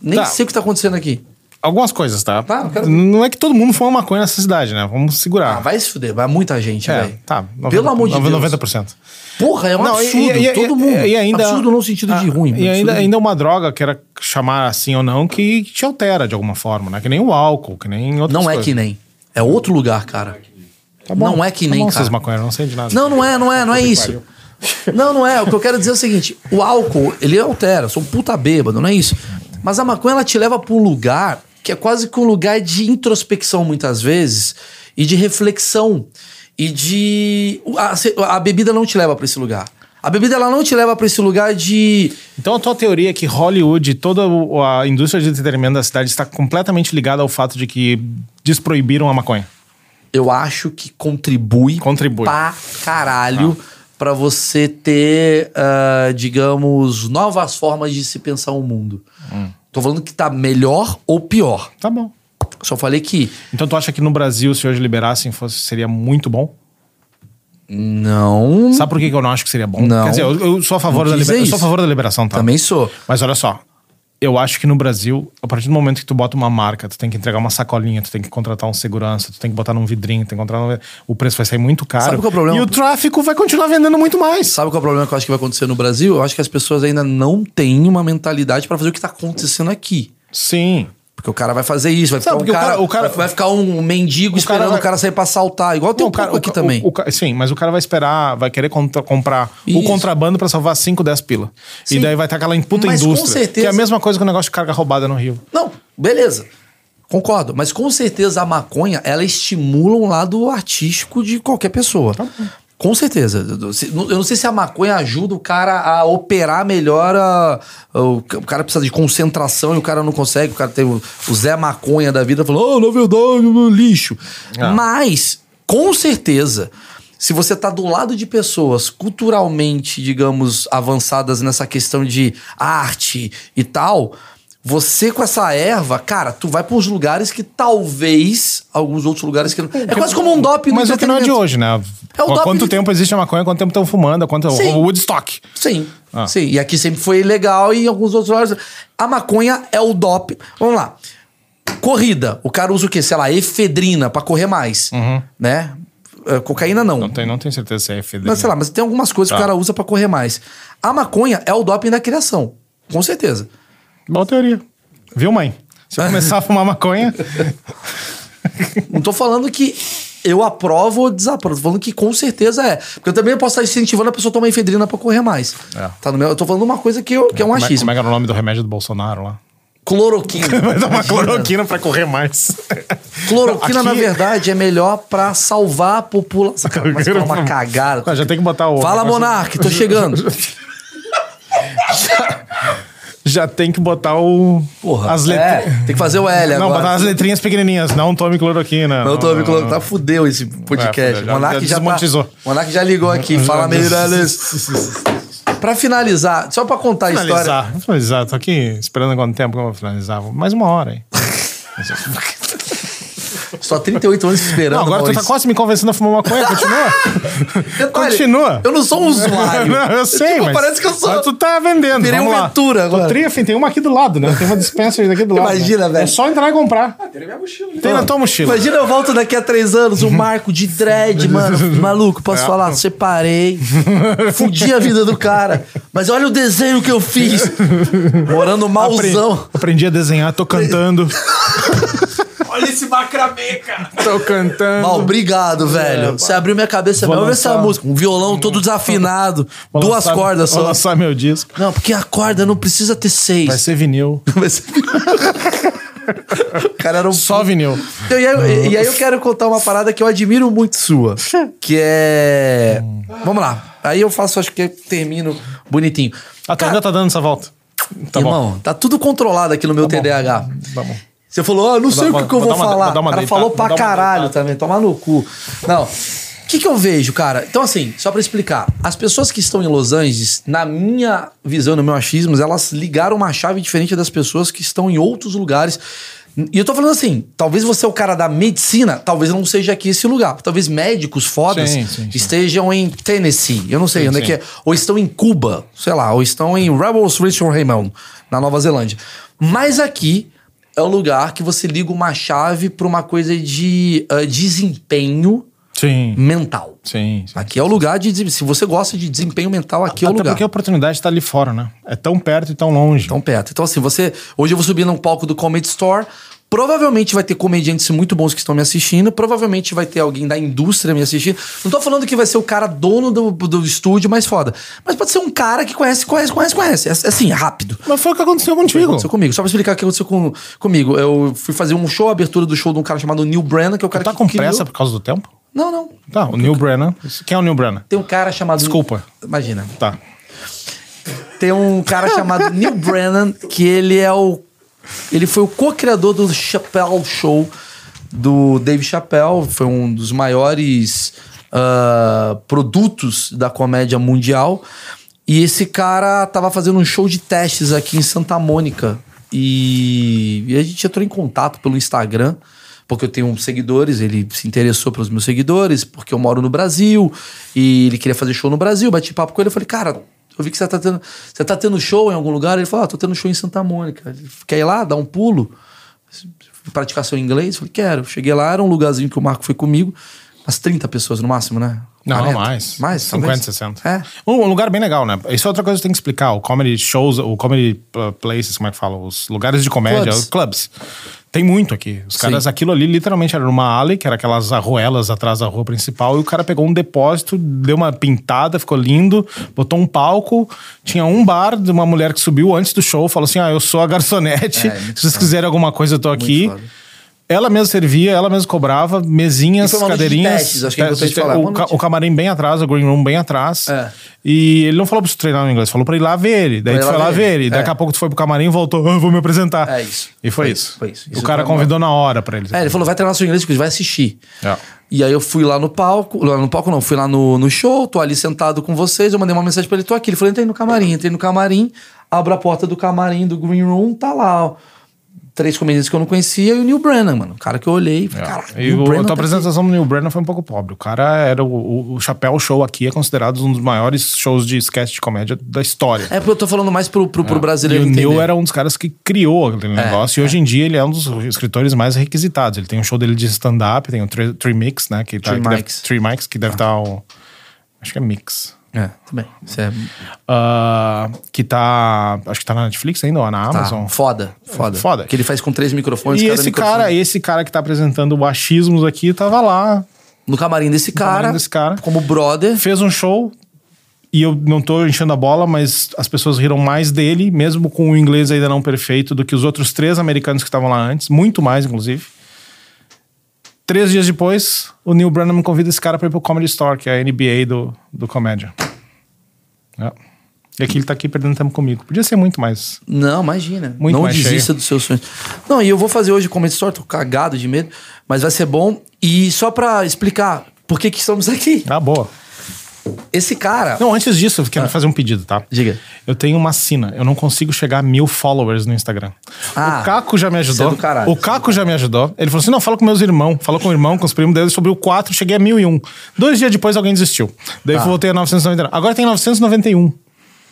Nem Tá. sei o que tá acontecendo aqui. Algumas coisas, tá? Tá, quero- Não é que todo mundo fuma maconha nessa cidade, né? Vamos segurar. Ah, vai se fuder, vai muita gente, é, velho. tá. Pelo amor de Deus. 90%. Porra, é um Não, absurdo. e- e- todo mundo. E ainda, absurdo no sentido de Ah, ruim. E ainda, ainda é uma droga, queira chamar assim ou não, que te altera de alguma forma, né? Que nem o álcool, que nem outras Não é coisas. que nem. É outro lugar, cara. Tá bom, não é que tá nem, bom, cara. Vocês maconheiros, não sei de nada. Não, não é, não é, não é isso. Não, não é. O que eu quero dizer é o seguinte: o álcool, ele altera, eu sou um puta bêbado, não é isso. Mas a maconha, ela te leva pra um lugar que é quase que um lugar de introspecção, muitas vezes, e de reflexão. E de. A, a bebida não te leva pra esse lugar. A bebida, ela não te leva pra esse lugar de. Então a tua teoria é que Hollywood, toda a indústria de entretenimento da cidade está completamente ligada ao fato de que desproibiram a maconha. Eu acho que contribui, Contribui. pra caralho pra você ter, ah, digamos, novas formas de se pensar o mundo. Hum. Tô falando que tá melhor ou pior. Tá bom. Só falei que Então tu acha que no Brasil, se hoje liberassem, fosse, seria muito bom? não. Sabe por que que eu não acho que seria bom? Não. Quer dizer, eu, eu sou a favor da Eu sou a favor da liberação, tá? Também sou. Mas olha só. Eu acho que no Brasil, a partir do momento que tu bota uma marca, tu tem que entregar uma sacolinha, tu tem que contratar um segurança, tu tem que botar num vidrinho, tem que contratar num... o preço vai sair muito caro. Sabe qual é o problema? E o tráfico vai continuar vendendo muito mais. Sabe qual é o problema que eu acho que vai acontecer no Brasil? Eu acho que as pessoas ainda não têm uma mentalidade pra fazer o que tá acontecendo aqui. Sim. Porque o cara vai fazer isso, vai Sabe, ficar um porque o cara, cara- o cara- vai, vai ficar um mendigo esperando o vai- cara sair pra assaltar. Igual tem Não, um pouco aqui também. o- o- sim, mas o cara vai esperar, vai querer contra- comprar o Isso. contrabando pra salvar 5, 10 pila. Sim. E daí vai estar aquela puta Mas com indústria. certeza- Que é a mesma coisa que o negócio de carga roubada no Rio. Não, beleza. Concordo. Mas com certeza a maconha, ela estimula um lado artístico de qualquer pessoa. Com certeza. Eu não sei se a maconha ajuda o cara a operar melhor. a- o cara precisa de concentração e o cara não consegue. O cara tem o, Zé Maconha da vida falando, oh, na verdade, meu lixo. Ah. Mas, com certeza, se você tá do lado de pessoas culturalmente, digamos, avançadas nessa questão de arte e tal, você com essa erva, cara, tu vai para uns lugares que talvez alguns outros lugares que não. É quase como um no Mas o que não é de hoje, né? É o Há quanto de- tempo existe a maconha, quanto tempo estão fumando, quanto Sim. o Woodstock. Sim. Ah. Sim. E aqui sempre foi legal e em alguns outros lugares. A maconha é o doping. Vamos lá. Corrida. O cara usa o quê? Sei lá, efedrina pra correr mais. Né? Eh, Cocaína não. Uhum. Não tenho, não tenho certeza se é efedrina. Mas sei lá, mas tem algumas coisas que Tá. o cara usa pra correr mais. A maconha é o doping da criação. Com certeza. Boa teoria. Viu, mãe? Se eu começar a fumar maconha... Não tô falando que eu aprovo ou desaprovo. Tô falando que com certeza é. Porque eu também posso estar incentivando a pessoa a tomar efedrina pra correr mais. É. Tá no meu, eu tô falando uma coisa que, eu- que é um Como é, achismo. como é que era o nome do remédio do Bolsonaro lá? Cloroquina. Vai dar uma cloroquina pra correr mais. Cloroquina, Aqui- na verdade, é melhor pra salvar a população. Cara, mas fala uma cagada. Cara, já tem que botar o... Fala, Monark, tô chegando. Já tem que botar o... Porra, As é, letras... tem que fazer o L Não, agora. botar as letrinhas pequenininhas. Não tome cloroquina. Tô não, não, colocando. não. Tá fudeu esse podcast. É, já- Monark já já, tá, Monark já ligou aqui. Fala, Meirelles. pra finalizar, só pra contar a história. Finalizar, vou finalizar. Tô aqui esperando quanto tempo que eu vou finalizar. Mais uma hora aí. Só 38 anos esperando. Não, agora tu tá Maurício. quase me convencendo a fumar maconha. Continua. Detalhe, Continua. Eu não sou um usuário. Não, eu sei, Tipo, mas... Parece que eu sou. Mas tu tá vendendo. Virei Vamos um lá. Ventura agora. O Triffin tem uma aqui do lado, né? Tem uma dispensa daqui do lado. Imagina, né? velho. É só entrar e comprar. Tem na minha mochila. Tem na tua mochila. Imagina eu volto daqui a três anos, o Marco de dread, mano. Maluco, posso É. falar? Separei. Fudi a vida do cara. Mas olha o desenho que eu fiz. Morando malzão. Aprendi a desenhar, tô cantando. Olha esse macramê, cara. tô cantando. Mal, obrigado, velho. Você abriu minha cabeça. Vou Olha essa música. Um violão todo desafinado. Vou duas lançar- cordas Vou só. lançar meu disco. Não, porque a corda não precisa ter seis. Vai ser vinil. Vai ser- o cara era um Só vinil. Então, e, aí, e aí eu quero contar uma parada que eu admiro muito sua. Que é. Vamos lá. Aí eu faço, acho que termino bonitinho. Ah, tu ainda tá dando essa volta? Tá bom. Irmão, tá tudo controlado aqui no meu TDAH. Tá bom. Você falou, ah, não sei o que, dar- que eu vou vou dar uma- falar. vou dar uma o cara deitada, falou vou pra dar uma caralho deitada. também, tomar no cu. Não. O que, que eu vejo, cara? Então, assim, só pra explicar. As pessoas que estão em Los Angeles, na minha visão, no meu achismo, elas ligaram uma chave diferente das pessoas que estão em outros lugares. E eu tô falando assim, talvez você é o cara da medicina, talvez não seja aqui esse lugar. Talvez médicos fodas Sim, sim, sim. estejam em Tennessee, eu não sei onde é que é. Ou estão em Cuba, sei lá, ou estão em Rebels Richard Raymond, na Nova Zelândia. Mas aqui é o lugar que você liga uma chave pra uma coisa de ah, desempenho Sim. mental. Sim, sim. Aqui é o lugar de. Se você gosta de desempenho mental, aqui é o Até lugar. porque a oportunidade tá ali fora, né? É tão perto e tão longe. Tão perto. Então, assim, você. Hoje eu vou subir num palco do Comedy Store. Provavelmente vai ter comediantes muito bons que estão me assistindo. Provavelmente vai ter alguém da indústria me assistindo. Não tô falando que vai ser o cara dono do, do estúdio mais foda. Mas pode ser um cara que conhece, conhece, conhece, conhece. É, assim, é rápido. Mas foi o que aconteceu contigo. Aconteceu comigo. Só pra explicar o que aconteceu com, comigo. Eu fui fazer um show, abertura do show de um cara chamado Neil Brennan, que é o cara Tá que com criou- pressa por causa do tempo? Não, não. Tá, o Neil Brennan. Quem é o Neil Brennan? Tem um cara chamado. Desculpa. Imagina. Tá. Tem um cara chamado Neil Brennan, que ele é o. Ele foi o co-criador do Chappelle Show do Dave Chappelle. Foi um dos maiores ah, produtos da comédia mundial. E esse cara tava fazendo um show de testes aqui em Santa Mônica. E, e a gente entrou em contato pelo Instagram, porque eu tenho seguidores, ele se interessou pelos meus seguidores, porque eu moro no Brasil, e ele queria fazer show no Brasil, bati papo com ele, eu falei, cara, eu vi que você tá tendo, você tá tendo show em algum lugar? Ele falou, ah, tô tendo show em Santa Mônica. Ele, Quer ir lá, dar um pulo? Praticar seu inglês? Eu falei, quero. Cheguei lá, era um lugarzinho que o Marco foi comigo, umas 30 pessoas no máximo, né? Não, 40? mais. Mais? 50, talvez? 60. É. Um, um lugar bem legal, né? Isso é outra coisa que tem que explicar. O comedy shows, o comedy uh, places, como é que fala? Os lugares de comédia, Clubs. os clubs. Tem muito aqui. Os caras, Sim. aquilo ali literalmente era numa alley, que era aquelas arruelas atrás da rua principal, e o cara pegou um depósito, deu uma pintada, ficou lindo, botou um palco, tinha um bar de uma mulher que subiu antes do show, falou assim: Ah, eu sou a garçonete, É, muito se vocês quiserem alguma coisa, eu tô aqui. foda. Ela mesma servia, ela mesma cobrava, mesinhas, noite de cadeirinhas. testes, acho que é importante testes, falar. o, ca- o camarim bem atrás, o green room bem atrás. É. E ele não falou pra você treinar no inglês, falou pra ir lá ver ele. Daí Pra tu foi lá ver ele. ele. Daqui É. a pouco tu foi pro camarim e voltou, ah, vou me apresentar. É isso. E foi, Foi isso. isso, foi isso. O Isso cara foi convidou na hora pra ele. É, ele falou, vai treinar seu inglês, porque vai assistir. É. E aí eu fui lá no palco, lá no palco não, fui lá no, no show, tô ali sentado com vocês, eu mandei uma mensagem pra ele, tô aqui. Ele falou, entrei no camarim, entrei no camarim, abro a porta do camarim do Green Room, tá lá, ó. Três comediantes que eu não conhecia e o Neil Brennan, mano. O cara que eu olhei e falei, É. caralho, E o, a tua tá aqui." apresentação do Neil Brennan foi um pouco pobre. O cara era o, o, Chapéu Show aqui é considerado um dos maiores shows de sketch de comédia da história. É porque eu tô falando mais pro, pro, pro E brasileiro o entender. Neil era um dos caras que criou aquele negócio. E hoje em dia ele é um dos escritores mais requisitados. Ele tem um show dele de stand-up, tem o Three, Mix, né? Que tá, Three que deve- Mics, que deve estar o. Acho que é Mix. É, também. Isso é Ah, que tá. Acho que tá na Netflix ainda ou na tá, Amazon. foda, foda. Foda. Que ele faz com três microfones, E esse microfone. cara, esse cara que tá apresentando o achismos aqui tava lá, No camarim desse cara, camarim desse cara. como brother. fez um show. E eu não tô enchendo a bola, mas as pessoas riram mais dele, mesmo com o inglês ainda não perfeito, do que os outros três americanos que estavam lá antes. Muito mais, inclusive. Três dias depois, o Neil Brennan me convida esse cara pra ir pro Comedy Store, que é a NBA do, do comédia. É. E aqui ele tá aqui perdendo tempo comigo. Podia ser muito mais. Não, imagina. Muito não mais desista cheio. dos seus sonhos. Não, e eu vou fazer hoje Comedy Store, tô cagado de medo, mas vai ser bom. E só pra explicar por que que estamos aqui. Ah, boa. Esse cara... Não, antes disso, eu quero fazer um pedido, tá? Diga. Eu tenho uma sina. Eu não consigo chegar a mil followers no Instagram. Ah, o Caco já me ajudou. é do caralho, o é Caco já me ajudou. Ele falou assim: não, fala com meus irmãos. Falou com o irmão, com os primos dele, subiu quatro, cheguei a mil e um. Dois dias depois alguém desistiu. Daí Ah. eu voltei a 999. Agora tem 991.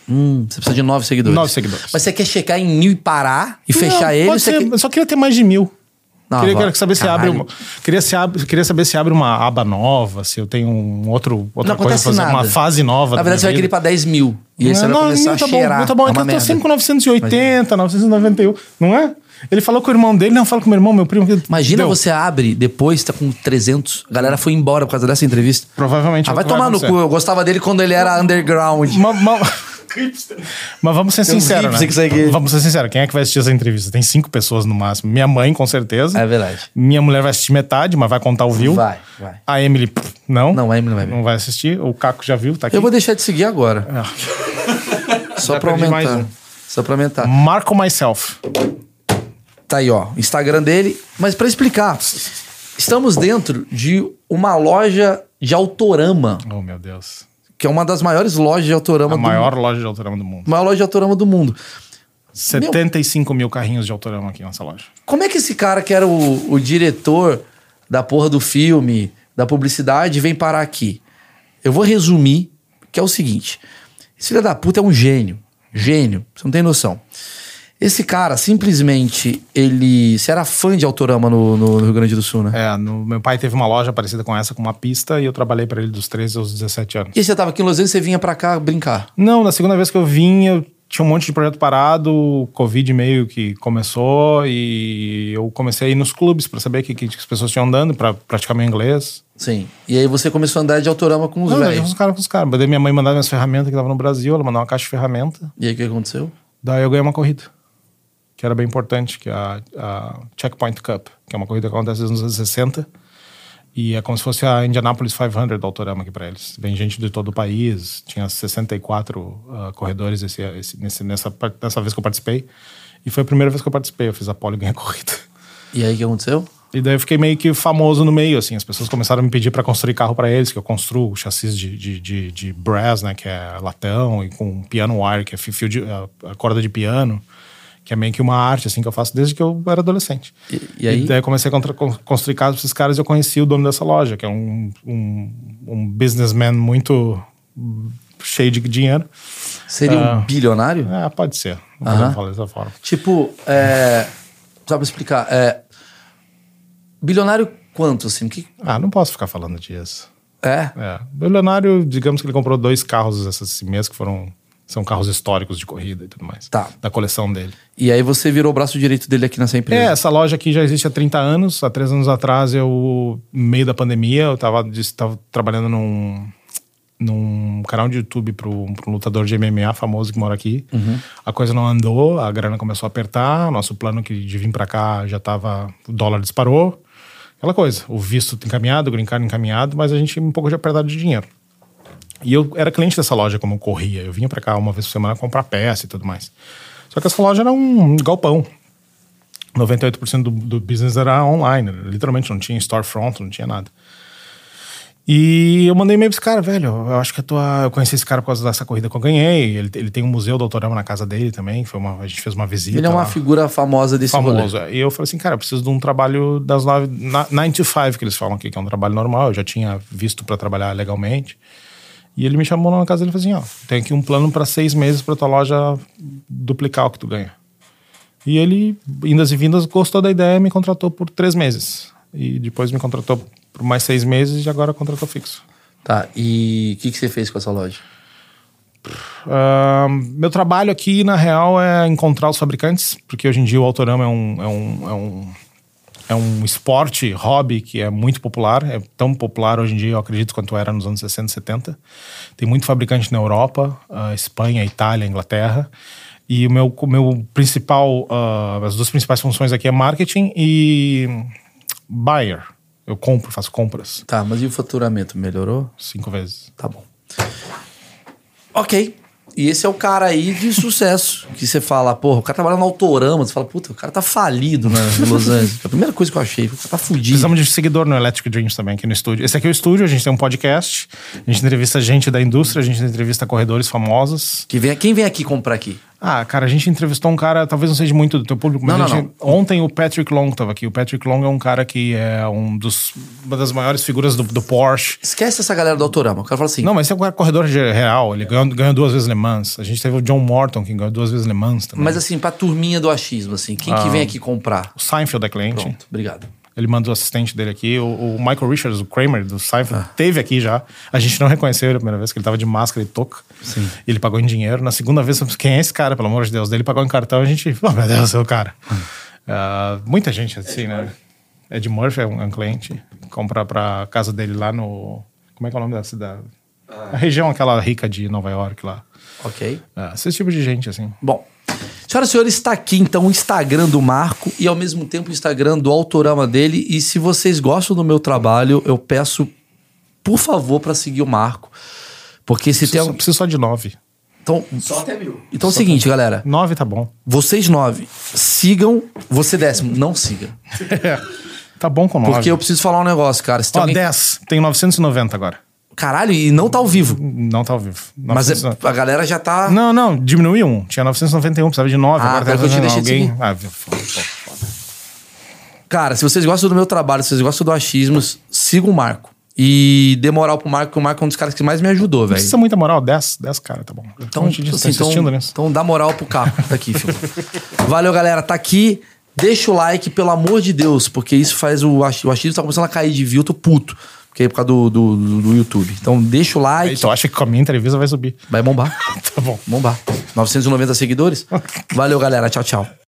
Hum, você precisa de nove seguidores. Nove seguidores. Mas você quer checar em mil e parar e fechar Não, ele? pode Você ser, quer... Eu só queria ter mais de mil. Não, queria, vai. queria saber se abre uma, queria, se abre, queria saber se abre uma aba nova, se eu tenho um outro, outra Não coisa pra fazer, nada. uma fase nova. Na da verdade, você vai querer pra 10 mil. E aí você vai não, começar mil a tá cheirar. Bom, tá bom, é que uma eu tô sempre com 980, 991, não é? Ele falou com o irmão dele, não, fala com o meu irmão, meu primo. Imagina Deu. você abre, depois tá com 300. A galera foi embora por causa dessa entrevista. Provavelmente. Ah, é o vai que tomar no cu. Eu gostava dele quando ele era underground. Ma- ma- Mas vamos ser sinceros, né? que Vamos ser sinceros. Quem é que vai assistir essa entrevista? Tem cinco pessoas no máximo. Minha mãe, com certeza. É verdade. Minha mulher vai assistir metade, mas vai contar o view. Vai, vai. A Emily, não. Não, a Emily vai ver. Não vai assistir. O Caco já viu, tá aqui. Eu vou deixar de seguir agora. Só Já pra aumentar. um. Só pra aumentar. Marco Myself. Tá aí, ó. Instagram dele. Mas pra explicar, estamos dentro de uma loja de autorama, Oh, meu Deus. Que é uma das maiores lojas de autorama A do maior loja de autorama do mundo. maior loja de autorama do mundo. 75 mil carrinhos de autorama aqui nessa loja. Como é que esse cara que era o, o diretor da porra do filme, da publicidade, vem parar aqui? Eu vou resumir, que é o seguinte. Esse filho da puta é um gênio. Gênio. Você não tem noção. Esse cara, simplesmente, ele... Você era fã de Autorama no, no Rio Grande do Sul, né? É, no- meu pai teve uma loja parecida com essa, com uma pista, e eu trabalhei pra ele dos 13 aos 17 anos. E você tava aqui em Los Angeles, você vinha pra cá brincar. Não, na segunda vez que eu vim, eu tinha um monte de projeto parado, o Covid meio que começou, e eu comecei a ir nos clubes pra saber o que, que as pessoas tinham andando, pra praticar meu inglês. Sim. E aí você começou a andar de Autorama com os Não, velhos. os caras com os caras. Daí minha mãe mandava minhas ferramentas que tava no Brasil, ela mandou uma caixa de ferramenta. E aí o que aconteceu? Daí eu ganhei uma corrida, que era bem importante, que é a, a Checkpoint Cup, que é uma corrida que acontece nos anos 60. E é como se fosse a Indianapolis 500 do Autorama aqui para eles. Vem gente de todo o país, tinha 64 ah, corredores esse, esse- nesse- nessa, nessa vez que eu participei. E foi a primeira vez que eu participei, eu fiz a pole e ganhei a corrida. E aí o que aconteceu? E daí eu fiquei meio que famoso no meio, assim. As pessoas começaram a me pedir para construir carro para eles, que eu construo chassis de, de, de, de brass, né? Que é latão, e com piano wire, que é fi- fio de, a, a corda de piano, que é meio que uma arte, assim, que eu faço desde que eu era adolescente. E, e aí? daí eu comecei a contra- con- construir carros para esses caras e eu conheci o dono dessa loja, que é um, um, um businessman muito cheio de dinheiro. Seria Ah. um bilionário? É, pode ser. Não Aham. podemos falar dessa forma. Tipo, é... Só pra explicar. É... Bilionário quanto, assim? Que... Ah, não posso ficar falando disso. É? É. O Leonardo, digamos que ele comprou dois carros esse mês que foram. São carros históricos de corrida e tudo mais. Tá. Da coleção dele. E aí você virou o braço direito dele aqui nessa É, empresa. essa loja aqui já existe há 30 anos. Há três anos atrás, eu, no meio da pandemia, eu tava, dis- tava trabalhando num, num canal de YouTube para um lutador de MMA famoso que mora aqui. A coisa não andou, a grana começou a apertar. Nosso plano que de vir para cá já tava. O dólar disparou. Aquela coisa. O visto encaminhado, o green card encaminhado, mas a gente um pouco de apertado de dinheiro. E eu era cliente dessa loja como eu corria. Eu vinha pra cá uma vez por semana comprar peça e tudo mais. Só que essa loja era um galpão. 98% do, do business era online. Literalmente não tinha storefront, não tinha nada. E eu mandei e-mail pra esse cara, velho. Eu acho que a tua. Eu conheci esse cara por causa dessa corrida que eu ganhei. Ele, ele tem um museu do Autorama na casa dele também. Foi uma, a gente fez uma visita. Ele é uma lá figura famosa desse rolê. famoso. E eu falei assim, cara, eu preciso de um trabalho das nove, nine to five que eles falam aqui, que é um trabalho normal. Eu já tinha visto para trabalhar legalmente. E ele me chamou lá na casa e falou assim, ó, tem aqui um plano para seis meses para tua loja duplicar o que tu ganha. E ele, indas e vindas, gostou da ideia e me contratou por três meses. E depois me contratou por mais seis meses e agora contratou fixo. Tá, e o que, que você fez com essa loja? Ahn, meu trabalho aqui, na real, é encontrar os fabricantes, porque hoje em dia o Autorama é um, é um, é um, é um esporte, hobby que é muito popular. É tão popular hoje em dia, eu acredito, quanto era nos anos 60, 70. Tem muito fabricante na Europa, ah, Espanha, Itália, Inglaterra. E o meu, meu principal, ah, as duas principais funções aqui é marketing e buyer. Eu compro, faço compras Tá, mas e o faturamento? Melhorou? cinco vezes. Tá bom. Ok. E esse é o cara aí de sucesso. Que você fala, porra, o cara trabalha no Autorama. Você fala, puta, o cara tá falido né, em Los Angeles. A primeira coisa que eu achei, o cara tá fudido. Precisamos de seguidor no Electric Dreams também, aqui no estúdio. Esse aqui é o estúdio, a gente tem um podcast, a gente entrevista gente da indústria, a gente entrevista corredores famosos. Que vem, quem vem aqui comprar aqui? Ah, cara, a gente entrevistou um cara, talvez não seja muito do teu público, mas Não, não, gente- ontem o Patrick Long tava aqui. O Patrick Long é um cara que é um dos, uma das maiores figuras do, do Porsche. Esquece essa galera do Autorama. O cara fala assim, Não, mas esse é um corredor de- real, ele ganhou, ganhou duas vezes Le Mans. A gente teve o John Morton, que ganhou duas vezes Le Mans também. mas assim, pra turminha do achismo, assim, quem que vem aqui comprar? O Seinfeld é cliente. Pronto, obrigado. Ele manda o assistente dele aqui. O, o Michael Richards, o Kramer do Seinfeld, Ah. teve aqui já. A gente não reconheceu ele a primeira vez, que ele tava de máscara e touca. Sim. Ele pagou em dinheiro. Na segunda vez, quem é esse cara, pelo amor de Deus? Dele pagou em cartão, a gente. Oh, meu Deus, é o cara. Ah, muita gente assim, né? Ed Murphy é um, é um cliente. Comprar pra casa dele lá no. Como é que é o nome da cidade? A região aquela rica de Nova York lá. Ok. Ah, esse tipo de gente, assim. Bom, senhoras e senhores, está aqui então o Instagram do Marco e ao mesmo tempo o Instagram do Autorama dele. E se vocês gostam do meu trabalho, eu peço, por favor, para seguir o Marco. Porque se tem. Preciso, um- preciso só de nove. Então, Só até mil. então é o seguinte, galera. Nove tá bom. Vocês nove, sigam. Você décimo, não siga. Tá bom com nove. Porque eu preciso falar um negócio, cara. Se tem Ó, alguém... 10. Tem 990 agora. Caralho, e não tá ao vivo. Não tá ao vivo. Mas é- 900 a galera já tá. Não, não, diminuiu um. Tinha 991, precisava de 9. Ah, agora tá eu te deixei de alguém. Ah, viu, foda, foda, foda. Cara, se vocês gostam do meu trabalho, se vocês gostam do achismos, sigam o Marco. E dê moral pro Marco, que o Marco é um dos caras que mais me ajudou, velho. precisa muita moral, 10, 10 cara, tá bom. Então, Então, gente, assim, tá insistindo então, nisso. então dá moral pro Caco, tá aqui, filho. Valeu, galera. Tá aqui. Deixa o like, pelo amor de Deus, porque isso faz o ach- o achismo tá começando a cair de view, eu tô puto. Porque é por causa do, do, do- YouTube. Então deixa o like. Tu acha que com a minha entrevista vai subir. Vai bombar. Tá bom. Bombar. 990 seguidores. Valeu, galera. Tchau, tchau.